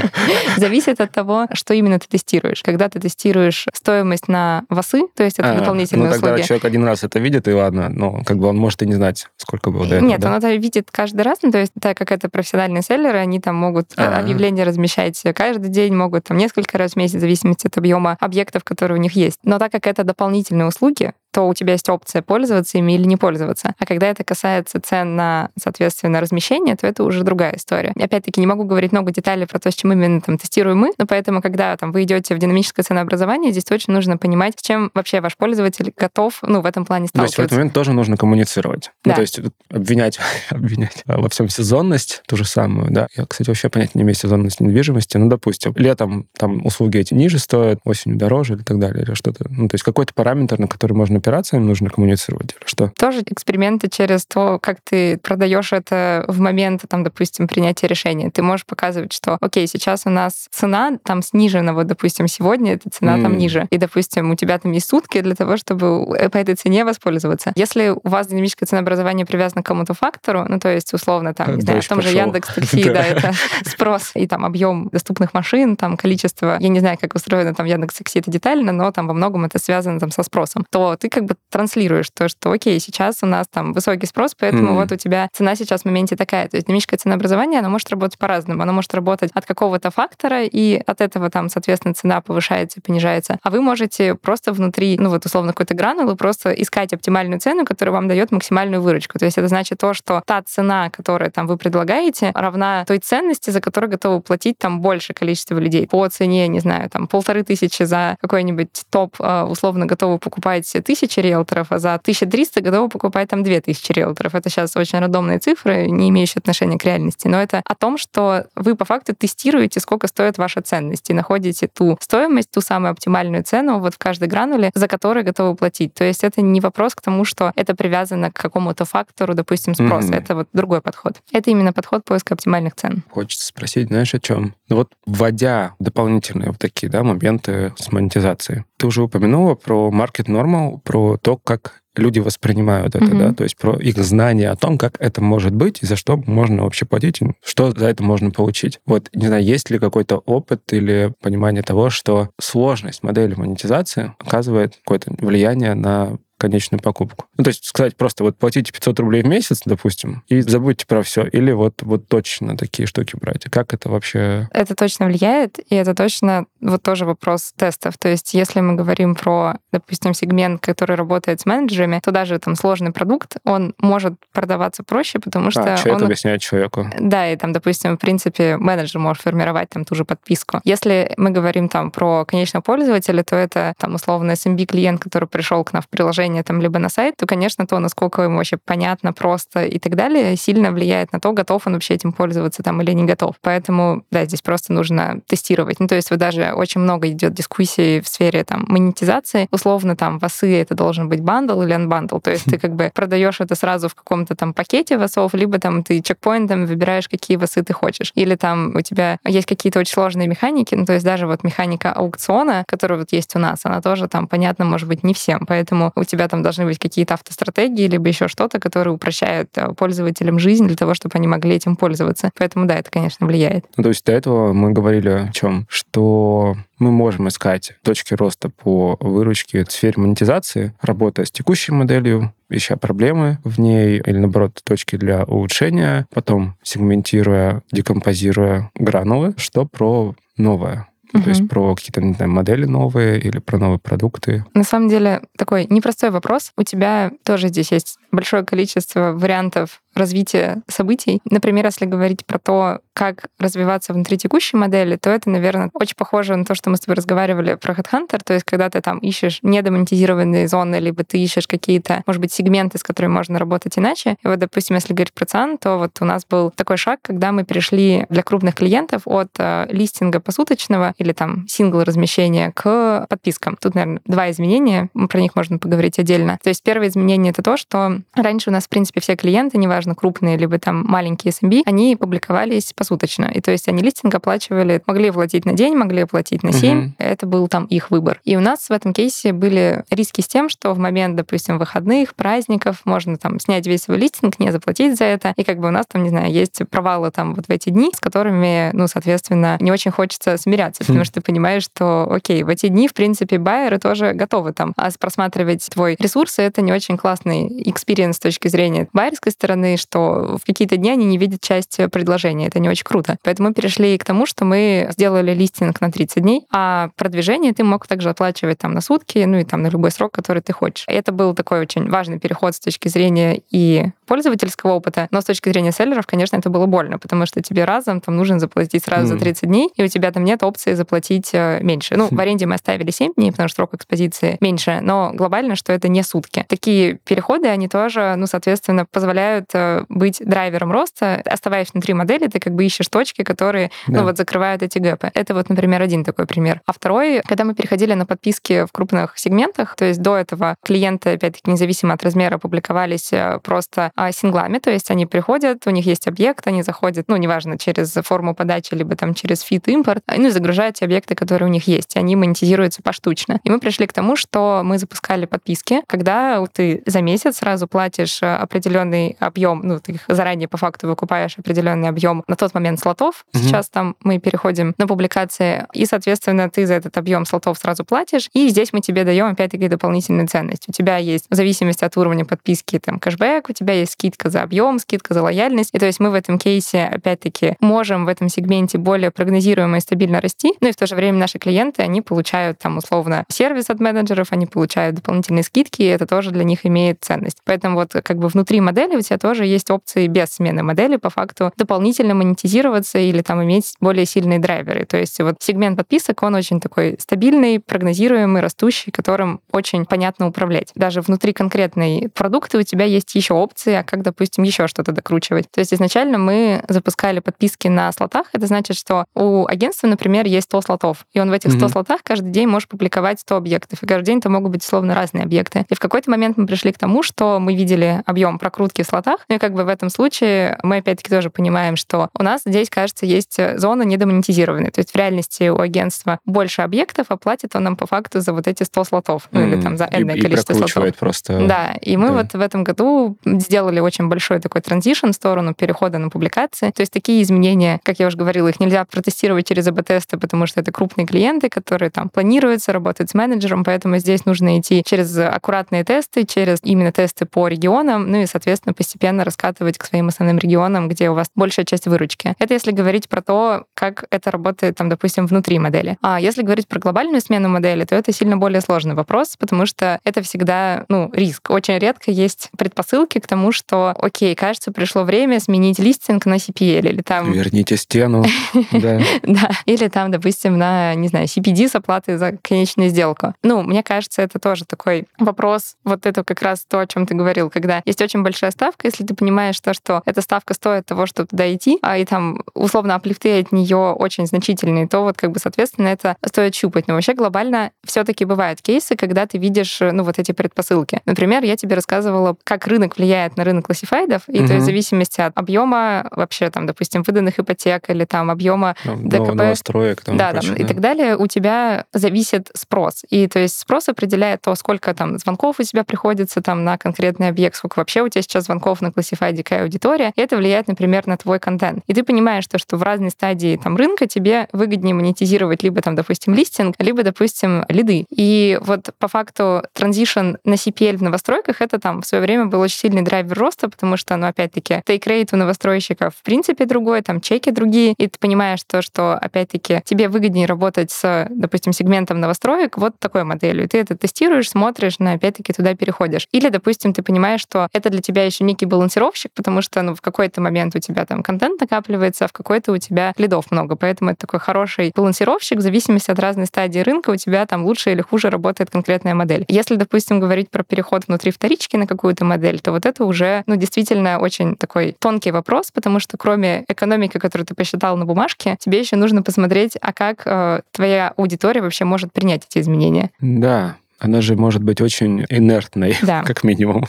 зависит от того, что именно ты тестируешь. Когда ты тестируешь стоимость на васы, то есть это а, дополнительные
ну, тогда
услуги.
человек один раз это видит, и ладно, но как бы он может и не знать, сколько было до этого.
Нет,
да?
он это видит каждый раз, ну, то есть так как это профессиональные селлеры, они там могут А-а-а. объявления размещать каждый день, могут там несколько раз в месяц, в зависимости от объема объектов, которые у них есть. Но так как это дополнительные услуги, то у тебя есть опция пользоваться ими или не пользоваться. А когда это касается цен на, соответственно, размещение, то это уже другая история. Опять-таки, не могу говорить много деталей про то, с чем именно там тестируем мы, но поэтому, когда там вы идете в динамическое ценообразование, здесь очень нужно понимать, с чем вообще ваш пользователь готов, ну, в этом плане сталкиваться.
То есть в этот момент тоже нужно коммуницировать.
Да.
Ну, то есть обвинять, обвинять во всем сезонность, ту же самую, да. Я, кстати, вообще понять не имею сезонность недвижимости. Ну, допустим, летом там услуги эти ниже стоят, осенью дороже или так далее, или что-то. Ну, то есть какой-то параметр, на который можно опираться, им нужно коммуницировать или что?
Тоже эксперименты через то, как ты продаешь это в момент, там, допустим, принятия решения. Ты можешь показывать, что, окей, сейчас у нас цена там снижена, вот, допустим, сегодня эта цена mm. там ниже. И, допустим, у тебя там есть сутки для того, чтобы по этой цене воспользоваться. Если у вас динамическое ценообразование привязано к какому-то фактору, ну, то есть, условно, там, не знаю, в том же Яндекс Такси, да, это спрос и там объем доступных машин, там количество, я не знаю, как устроено там Яндекс Такси это детально, но там во многом это связано там со спросом, то ты как бы транслируешь то, что окей, сейчас у нас там высокий спрос, поэтому mm. вот у тебя цена сейчас в моменте такая. То есть динамическое ценообразование, оно может работать по-разному. Оно может работать от какого-то фактора, и от этого там, соответственно, цена повышается, понижается. А вы можете просто внутри, ну вот условно какой-то гранулы, просто искать оптимальную цену, которая вам дает максимальную выручку. То есть это значит то, что та цена, которую там вы предлагаете, равна той ценности, за которую готовы платить там больше количество людей. По цене, не знаю, там полторы тысячи за какой-нибудь топ, а, условно готовы покупать тысячи риэлторов, а за 1300 готовы покупать там 2000 риэлторов. Это сейчас очень рандомные цифры, не имеющие отношения к реальности. Но это о том, что вы по факту тестируете, сколько стоит ваша ценность, и находите ту стоимость, ту самую оптимальную цену вот в каждой грануле, за которую готовы платить. То есть это не вопрос к тому, что это привязано к какому-то фактору, допустим, спроса. Mm-hmm. Это вот другой подход. Это именно подход поиска оптимальных цен.
Хочется спросить, знаешь, о чем? Ну вот вводя дополнительные вот такие да, моменты с монетизацией, ты уже упомянула про market normal, про то, как люди воспринимают это, mm-hmm. да, то есть про их знание о том, как это может быть и за что можно вообще платить, что за это можно получить. Вот, не знаю, есть ли какой-то опыт или понимание того, что сложность модели монетизации оказывает какое-то влияние на конечную покупку. Ну, то есть сказать просто вот платите 500 рублей в месяц, допустим, и забудьте про все. Или вот, вот точно такие штуки брать. Как это вообще?
Это точно влияет, и это точно вот тоже вопрос тестов. То есть если мы говорим про, допустим, сегмент, который работает с менеджерами, то даже там сложный продукт, он может продаваться проще, потому что... А,
человек
он...
объясняет человеку.
Да, и там, допустим, в принципе, менеджер может формировать там ту же подписку. Если мы говорим там про конечного пользователя, то это там условно SMB-клиент, который пришел к нам в приложение приложение там либо на сайт, то, конечно, то, насколько ему вообще понятно, просто и так далее, сильно влияет на то, готов он вообще этим пользоваться там или не готов. Поэтому, да, здесь просто нужно тестировать. Ну, то есть вот даже очень много идет дискуссий в сфере там монетизации. Условно там VAS ы это должен быть bundle или unbundle. То есть ты как бы продаешь это сразу в каком-то там пакете васов, либо там ты чекпоинтом выбираешь, какие васы ты хочешь. Или там у тебя есть какие-то очень сложные механики, ну, то есть даже вот механика аукциона, которая вот есть у нас, она тоже там понятна, может быть, не всем. Поэтому у тебя там должны быть какие-то автостратегии, либо еще что-то, которые упрощают э, пользователям жизнь для того, чтобы они могли этим пользоваться. Поэтому да, это, конечно, влияет.
Ну, то есть до этого мы говорили о чем? Что мы можем искать точки роста по выручке в сфере монетизации, работая с текущей моделью, ища проблемы в ней или, наоборот, точки для улучшения, потом сегментируя, декомпозируя гранулы, что про новое. Угу. То есть про какие-то, не знаю, модели новые или про новые продукты.
На самом деле такой непростой вопрос. У тебя тоже здесь есть большое количество вариантов развития событий. Например, если говорить про то, как развиваться внутри текущей модели, то это, наверное, очень похоже на то, что мы с тобой разговаривали про HeadHunter, то есть когда ты там ищешь недомонетизированные зоны, либо ты ищешь какие-то, может быть, сегменты, с которыми можно работать иначе. И вот, допустим, если говорить про ЦАН, то вот у нас был такой шаг, когда мы перешли для крупных клиентов от э, листинга посуточного или там сингл размещения к подпискам. Тут, наверное, два изменения, про них можно поговорить отдельно. То есть первое изменение — это то, что раньше у нас, в принципе, все клиенты, неважно, крупные либо там маленькие SMB, они публиковались посуточно. И то есть они листинг оплачивали, могли оплатить на день, могли оплатить на 7. Угу. Это был там их выбор. И у нас в этом кейсе были риски с тем, что в момент, допустим, выходных, праздников можно там снять весь свой листинг, не заплатить за это. И как бы у нас там, не знаю, есть провалы там вот в эти дни, с которыми, ну, соответственно, не очень хочется смиряться, потому что ты понимаешь, что, окей, в эти дни, в принципе, байеры тоже готовы там а просматривать твой ресурс, это не очень классный experience с точки зрения байерской стороны, что в какие-то дни они не видят часть предложения. Это не очень круто. Поэтому мы перешли к тому, что мы сделали листинг на 30 дней, а продвижение ты мог также оплачивать там на сутки, ну и там на любой срок, который ты хочешь. Это был такой очень важный переход с точки зрения и пользовательского опыта, но с точки зрения селлеров, конечно, это было больно, потому что тебе разом там нужно заплатить сразу м-м. за 30 дней, и у тебя там нет опции заплатить э, меньше. Ну, в аренде мы оставили 7 дней, потому что срок экспозиции меньше, но глобально, что это не сутки. Такие переходы, они тоже, ну, соответственно, позволяют быть драйвером роста, оставаясь внутри модели, ты как бы ищешь точки, которые, ну, да. ну, вот закрывают эти гэпы. Это вот, например, один такой пример. А второй, когда мы переходили на подписки в крупных сегментах, то есть до этого клиенты, опять-таки, независимо от размера, публиковались э, просто а, синглами, то есть они приходят, у них есть объект, они заходят, ну, неважно, через форму подачи, либо там через feed импорт, ну, и загружают те объекты, которые у них есть, и они монетизируются поштучно. И мы пришли к тому, что мы запускали подписки, когда ты за месяц сразу платишь э, определенный объем ну, ты их заранее по факту выкупаешь определенный объем на тот момент слотов. Угу. Сейчас там мы переходим на публикации, и, соответственно, ты за этот объем слотов сразу платишь, и здесь мы тебе даем, опять-таки, дополнительную ценность. У тебя есть, в зависимости от уровня подписки, там, кэшбэк, у тебя есть скидка за объем, скидка за лояльность. И то есть мы в этом кейсе, опять-таки, можем в этом сегменте более прогнозируемо и стабильно расти, ну и в то же время наши клиенты, они получают там условно сервис от менеджеров, они получают дополнительные скидки, и это тоже для них имеет ценность. Поэтому вот как бы внутри модели у тебя тоже есть есть опции без смены модели по факту дополнительно монетизироваться или там иметь более сильные драйверы. То есть вот сегмент подписок, он очень такой стабильный, прогнозируемый, растущий, которым очень понятно управлять. Даже внутри конкретной продукта у тебя есть еще опции, а как, допустим, еще что-то докручивать. То есть изначально мы запускали подписки на слотах. Это значит, что у агентства, например, есть 100 слотов, и он в этих 100 mm-hmm. слотах каждый день может публиковать 100 объектов. И каждый день это могут быть условно разные объекты. И в какой-то момент мы пришли к тому, что мы видели объем прокрутки в слотах, ну и как бы в этом случае мы опять-таки тоже понимаем, что у нас здесь, кажется, есть зона недомонетизированная. То есть в реальности у агентства больше объектов, а платит он нам по факту за вот эти 100 слотов, ну или там за энное и, количество и слотов.
просто.
Да, и мы да. вот в этом году сделали очень большой такой транзишн в сторону перехода на публикации. То есть такие изменения, как я уже говорила, их нельзя протестировать через АБ-тесты, потому что это крупные клиенты, которые там планируются, работают с менеджером, поэтому здесь нужно идти через аккуратные тесты, через именно тесты по регионам, ну и, соответственно, постепенно постепенно раскатывать к своим основным регионам, где у вас большая часть выручки. Это если говорить про то, как это работает, там, допустим, внутри модели. А если говорить про глобальную смену модели, то это сильно более сложный вопрос, потому что это всегда, ну, риск. Очень редко есть предпосылки к тому, что, окей, кажется, пришло время сменить листинг на CPL или там...
Верните стену.
Да. Да. Или там, допустим, на, не знаю, CPD с оплатой за конечную сделку. Ну, мне кажется, это тоже такой вопрос, вот это как раз то, о чем ты говорил, когда есть очень большая ставка, если ты понимаешь то, что эта ставка стоит того, чтобы туда идти, а и там условно аплифты от нее очень значительные, то вот как бы, соответственно, это стоит щупать. Но вообще глобально все-таки бывают кейсы, когда ты видишь, ну, вот эти предпосылки. Например, я тебе рассказывала, как рынок влияет на рынок классифайдов, и угу. то есть в зависимости от объема вообще там, допустим, выданных ипотек или там объема ну, ДКП.
Новостроек. Там,
да,
прочее,
там, да, и так далее, у тебя зависит спрос. И то есть спрос определяет то, сколько там звонков у тебя приходится там на конкретный объект, сколько вообще у тебя сейчас звонков на классифайде, какая аудитория. Это влияет, например, на твой контент. И ты понимаешь то, что в разной стадии там рынка тебе выгоднее монетизировать либо там, допустим, листинг, либо, допустим, лиды. И вот по факту транзишн на CPL в новостройках это там в свое время был очень сильный драйвер роста, потому что, ну, опять-таки, тейк-рейт у новостройщиков в принципе другой, там чеки другие, и ты понимаешь то, что, опять-таки, тебе выгоднее работать с, допустим, сегментом новостроек вот такой моделью. Ты это тестируешь, смотришь, на опять-таки туда переходишь. Или, допустим, ты понимаешь, что это для тебя еще некий балансировщик, потому что, ну, в какой-то момент у тебя там контент накапливается, а в какой-то у тебя лидов много. Поэтому это такой хороший балансировщик. В зависимости от разной стадии рынка у тебя там лучше или хуже работает конкретная модель. Если, допустим, говорить про переход внутри вторички на какую-то модель, то вот это уже, ну, действительно очень такой тонкий вопрос, потому что кроме экономики, которую ты посчитал на бумажке, тебе еще нужно посмотреть, а как э, твоя аудитория вообще может принять эти изменения.
Да, она же может быть очень инертной, да. как минимум.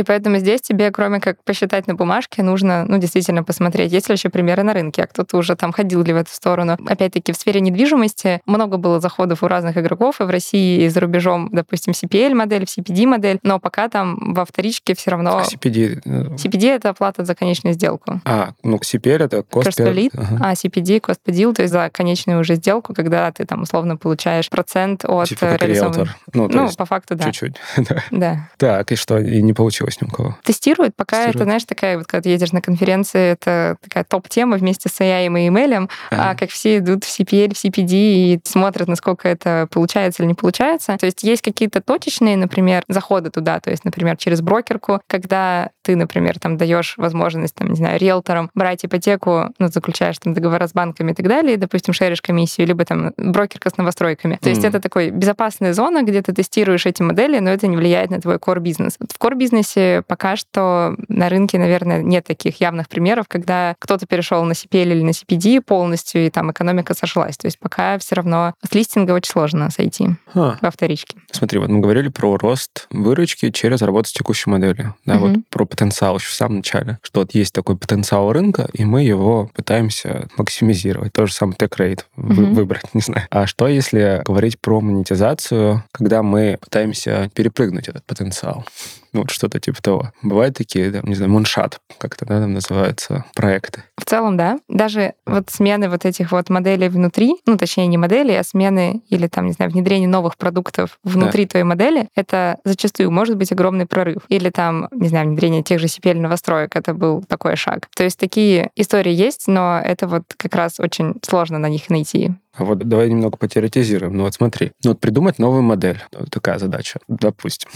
И поэтому здесь тебе, кроме как посчитать на бумажке, нужно, ну, действительно посмотреть, есть ли еще примеры на рынке, а кто-то уже там ходил ли в эту сторону. Опять-таки, в сфере недвижимости много было заходов у разных игроков, и в России, и за рубежом, допустим, CPL-модель, CPD-модель, но пока там во вторичке все равно... А
CPD?
CPD — это оплата за конечную сделку.
А, ну, CPL — это cost per...
lead, ага. а CPD — cost per deal, то есть за конечную уже сделку, когда ты там условно получаешь процент от
типа реализованного...
Ну, ну по факту, да.
Чуть-чуть,
да. да.
Так, и что, и не получилось? Ни у кого?
Тестируют. Пока Тестируют. это, знаешь, такая вот, когда едешь на конференции, это такая топ-тема вместе с AI и email, ага. а как все идут в CPL, в CPD и смотрят, насколько это получается или не получается. То есть есть какие-то точечные, например, заходы туда, то есть, например, через брокерку, когда ты, например, там даешь возможность, там, не знаю, риэлторам брать ипотеку, ну, заключаешь там договора с банками и так далее, и, допустим, шеришь комиссию, либо там брокерка с новостройками. То есть mm. это такой безопасная зона, где ты тестируешь эти модели, но это не влияет на твой core-бизнес. В core-бизнесе пока что на рынке, наверное, нет таких явных примеров, когда кто-то перешел на CPL или на CPD полностью, и там экономика сошлась. То есть пока все равно с листинга очень сложно сойти а. во вторичке.
Смотри, вот мы говорили про рост выручки через работу с текущей моделью. Да, mm вот про потенциал еще в самом начале, что вот есть такой потенциал рынка, и мы его пытаемся максимизировать. То же самое rate mm-hmm. выбрать, не знаю. А что, если говорить про монетизацию, когда мы пытаемся перепрыгнуть этот потенциал? Ну, вот что-то типа того. Бывают такие, там, не знаю, муншат, как-то, да, там называются проекты.
В целом, да. Даже вот смены вот этих вот моделей внутри, ну, точнее, не модели, а смены или там, не знаю, внедрение новых продуктов внутри да. твоей модели, это зачастую может быть огромный прорыв. Или там, не знаю, внедрение тех же CPL новостроек, это был такой шаг. То есть такие истории есть, но это вот как раз очень сложно на них найти.
А вот давай немного потеоретизируем. Ну вот смотри, ну вот придумать новую модель. Вот такая задача, допустим.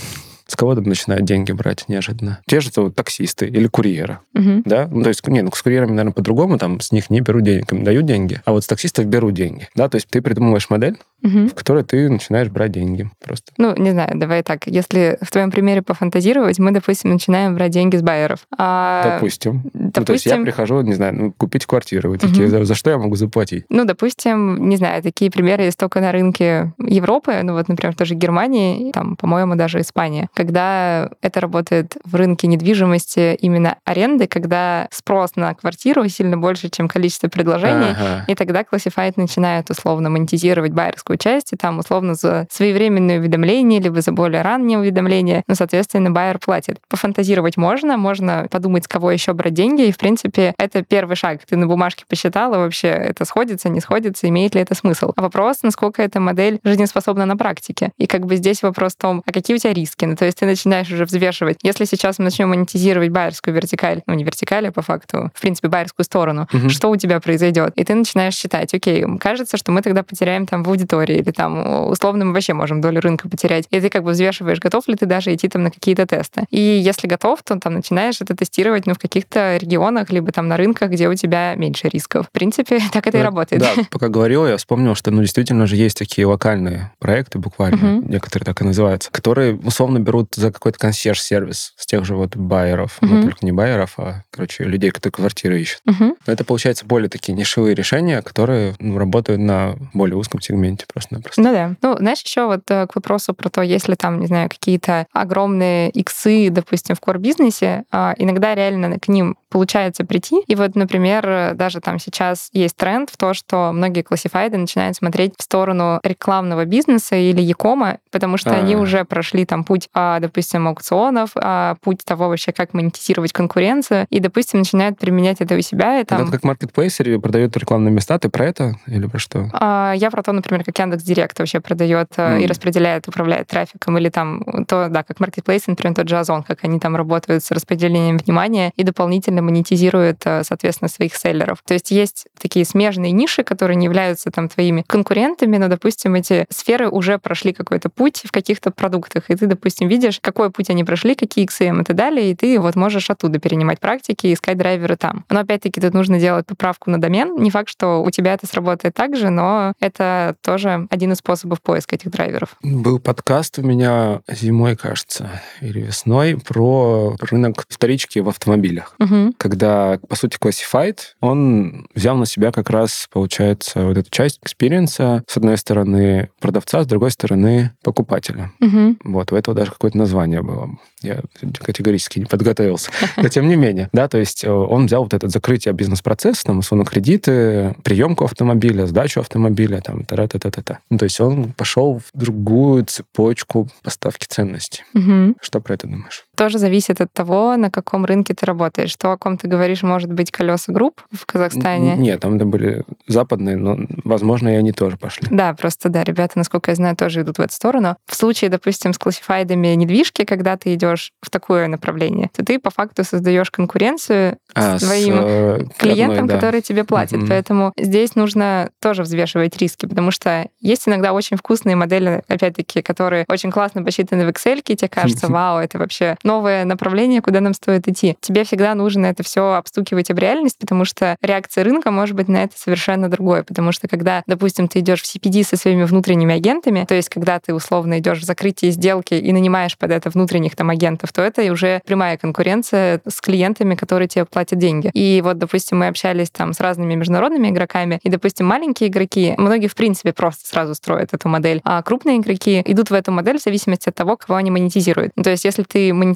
С кого там начинают деньги брать неожиданно? Те же вот, таксисты или курьеры. Угу. Да? Ну, то есть, не, ну, с курьерами, наверное, по-другому, там с них не берут денег, им дают деньги, а вот с таксистов берут деньги. Да, то есть ты придумываешь модель, угу. в которой ты начинаешь брать деньги просто.
Ну, не знаю, давай так. Если в твоем примере пофантазировать, мы, допустим, начинаем брать деньги с байеров.
А... Допустим. допустим. Ну, то есть я прихожу, не знаю, ну, купить квартиру. Вы такие, угу. за, за что я могу заплатить?
Ну, допустим, не знаю, такие примеры есть только на рынке Европы, ну вот, например, тоже Германии, там, по-моему, даже Испания, когда это работает в рынке недвижимости именно аренды, когда спрос на квартиру сильно больше, чем количество предложений, ага. и тогда Classified начинает условно монетизировать байерскую банковскую часть, и там условно за своевременные уведомления, либо за более ранние уведомления, ну, соответственно, байер платит. Пофантазировать можно, можно подумать, с кого еще брать деньги, и, в принципе, это первый шаг. Ты на бумажке посчитала вообще, это сходится, не сходится, имеет ли это смысл. А вопрос, насколько эта модель жизнеспособна на практике. И как бы здесь вопрос в том, а какие у тебя риски? Ну, то есть ты начинаешь уже взвешивать. Если сейчас мы начнем монетизировать байерскую вертикаль, ну, не вертикаль, а по факту, в принципе, байерскую сторону, угу. что у тебя произойдет? И ты начинаешь считать, окей, кажется, что мы тогда потеряем там в аудитории, или там условно мы вообще можем долю рынка потерять. И ты как бы взвешиваешь, готов ли ты даже идти там на какие-то тесты. И если готов, то там начинаешь это тестировать, ну, в каких-то регионах, либо там на рынках, где у тебя меньше рисков. В принципе, так это
да,
и работает.
Да, пока говорил, я вспомнил, что, ну, действительно же есть такие локальные проекты, буквально, угу. некоторые так и называются, которые условно берут за какой-то консьерж-сервис с тех же вот байеров, угу. ну, только не байеров, а, короче, людей, которые квартиры ищут. Угу. Но это, получается, более такие нишевые решения, которые ну, работают на более узком сегменте просто-напросто.
Ну да. Ну, знаешь, еще вот э, к вопросу про то, если там, не знаю, какие-то огромные иксы, допустим, в core-бизнесе, а, иногда реально к ним получается прийти. И вот, например, даже там сейчас есть тренд в то, что многие классифайды начинают смотреть в сторону рекламного бизнеса или якома, потому что А-а-а. они уже прошли там путь, а, допустим, аукционов, а, путь того вообще, как монетизировать конкуренцию, и, допустим, начинают применять это у себя. И там...
Это как маркетплейсеры продают рекламные места, ты про это или про что?
Я про то, например, как Яндекс Директ вообще продает mm. и распределяет, управляет трафиком, или там то, да, как маркетплейс, например, тот же Озон, как они там работают с распределением внимания и дополнительно монетизируют, э, соответственно, своих селлеров. То есть есть такие смежные ниши, которые не являются там твоими конкурентами, но, допустим, эти сферы уже прошли какой-то путь в каких-то продуктах, и ты, допустим, видишь, какой путь они прошли, какие XM и так далее, и ты вот можешь оттуда перенимать практики и искать драйверы там. Но опять-таки тут нужно делать поправку на домен. Не факт, что у тебя это сработает так же, но это тоже один из способов поиска этих драйверов.
Был подкаст у меня зимой, кажется, или весной про рынок вторички в автомобилях. Угу когда, по сути, Classified, он взял на себя как раз, получается, вот эту часть experience а, с одной стороны, продавца, с другой стороны, покупателя. Угу. Вот, у этого даже какое-то название было. Я категорически не подготовился. Но тем не менее, да, то есть э, он взял вот это закрытие бизнес-процесса, там, условно, кредиты, приемку автомобиля, сдачу автомобиля, там, та та та та та Ну, то есть он пошел в другую цепочку поставки ценностей. Угу. Что про это думаешь?
Тоже зависит от того, на каком рынке ты работаешь. То, о ком ты говоришь, может быть, колеса групп в Казахстане.
Нет, там это были западные, но, возможно, и они тоже пошли.
Да, просто, да, ребята, насколько я знаю, тоже идут в эту сторону. В случае, допустим, с классифайдами недвижки, когда ты идешь в такое направление, то ты по факту создаешь конкуренцию а, своим с, э, клиентам, одной, да. которые тебе платят. Угу. Поэтому здесь нужно тоже взвешивать риски, потому что есть иногда очень вкусные модели, опять-таки, которые очень классно посчитаны в Excel, и тебе кажется, вау, это вообще новое направление, куда нам стоит идти. Тебе всегда нужно это все обстукивать об реальность, потому что реакция рынка может быть на это совершенно другой. Потому что когда, допустим, ты идешь в CPD со своими внутренними агентами, то есть когда ты условно идешь в закрытие сделки и нанимаешь под это внутренних там агентов, то это уже прямая конкуренция с клиентами, которые тебе платят деньги. И вот, допустим, мы общались там с разными международными игроками, и, допустим, маленькие игроки, многие, в принципе, просто сразу строят эту модель, а крупные игроки идут в эту модель в зависимости от того, кого они монетизируют. То есть, если ты монетизируешь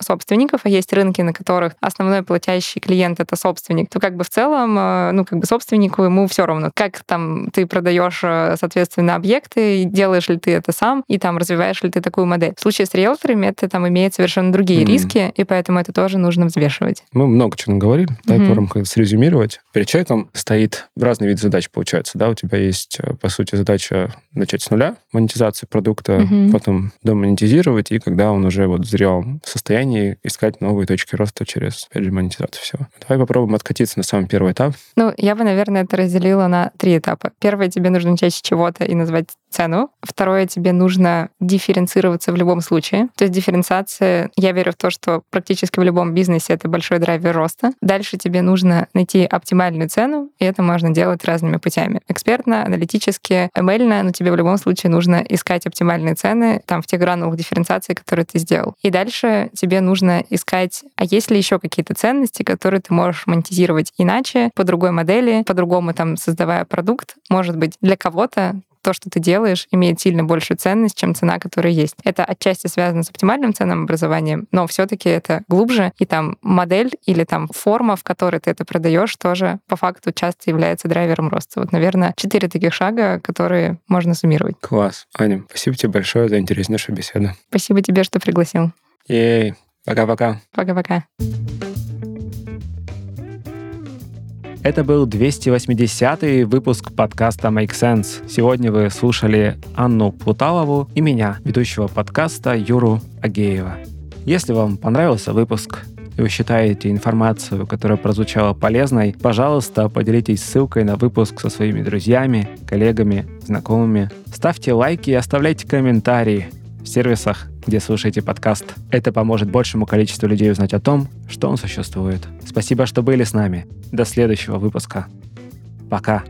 собственников, а есть рынки, на которых основной платящий клиент это собственник, то как бы в целом, э, ну, как бы собственнику ему все равно, как там ты продаешь, э, соответственно, объекты, делаешь ли ты это сам, и там развиваешь ли ты такую модель. В случае с риэлторами это там имеет совершенно другие mm-hmm. риски, и поэтому это тоже нужно взвешивать.
Мы много чего наговорили, дай mm-hmm. попробуем срезюмировать. Перед человеком стоит разный вид задач, получается, да, у тебя есть, э, по сути, задача начать с нуля, монетизации продукта, mm-hmm. потом домонетизировать, и когда он уже вот в зрелом состоянии, искать новые точки роста через, опять же, монетизацию всего. Давай попробуем откатиться на самый первый этап.
Ну, я бы, наверное, это разделила на три этапа. Первое, тебе нужно с чего-то и назвать цену. Второе, тебе нужно дифференцироваться в любом случае. То есть дифференциация, я верю в то, что практически в любом бизнесе это большой драйвер роста. Дальше тебе нужно найти оптимальную цену, и это можно делать разными путями. Экспертно, аналитически, ML, но тебе в любом случае нужно искать оптимальные цены там в тех гранулах дифференциации, которые ты сделал. И дальше тебе нужно искать, а есть ли еще какие-то ценности, которые ты можешь монетизировать иначе, по другой модели, по-другому там создавая продукт. Может быть, для кого-то то, что ты делаешь, имеет сильно большую ценность, чем цена, которая есть. Это отчасти связано с оптимальным ценным образованием, но все-таки это глубже, и там модель или там форма, в которой ты это продаешь, тоже по факту часто является драйвером роста. Вот, наверное, четыре таких шага, которые можно суммировать.
Класс. Аня, спасибо тебе большое за интереснейшую беседу.
Спасибо тебе, что пригласил.
Ей, пока-пока.
Пока-пока.
Это был 280-й выпуск подкаста Make Sense. Сегодня вы слушали Анну Плуталову и меня, ведущего подкаста Юру Агеева. Если вам понравился выпуск, и вы считаете информацию, которая прозвучала полезной, пожалуйста, поделитесь ссылкой на выпуск со своими друзьями, коллегами, знакомыми. Ставьте лайки и оставляйте комментарии в сервисах, где слушаете подкаст. Это поможет большему количеству людей узнать о том, что он существует. Спасибо, что были с нами. До следующего выпуска. Пока.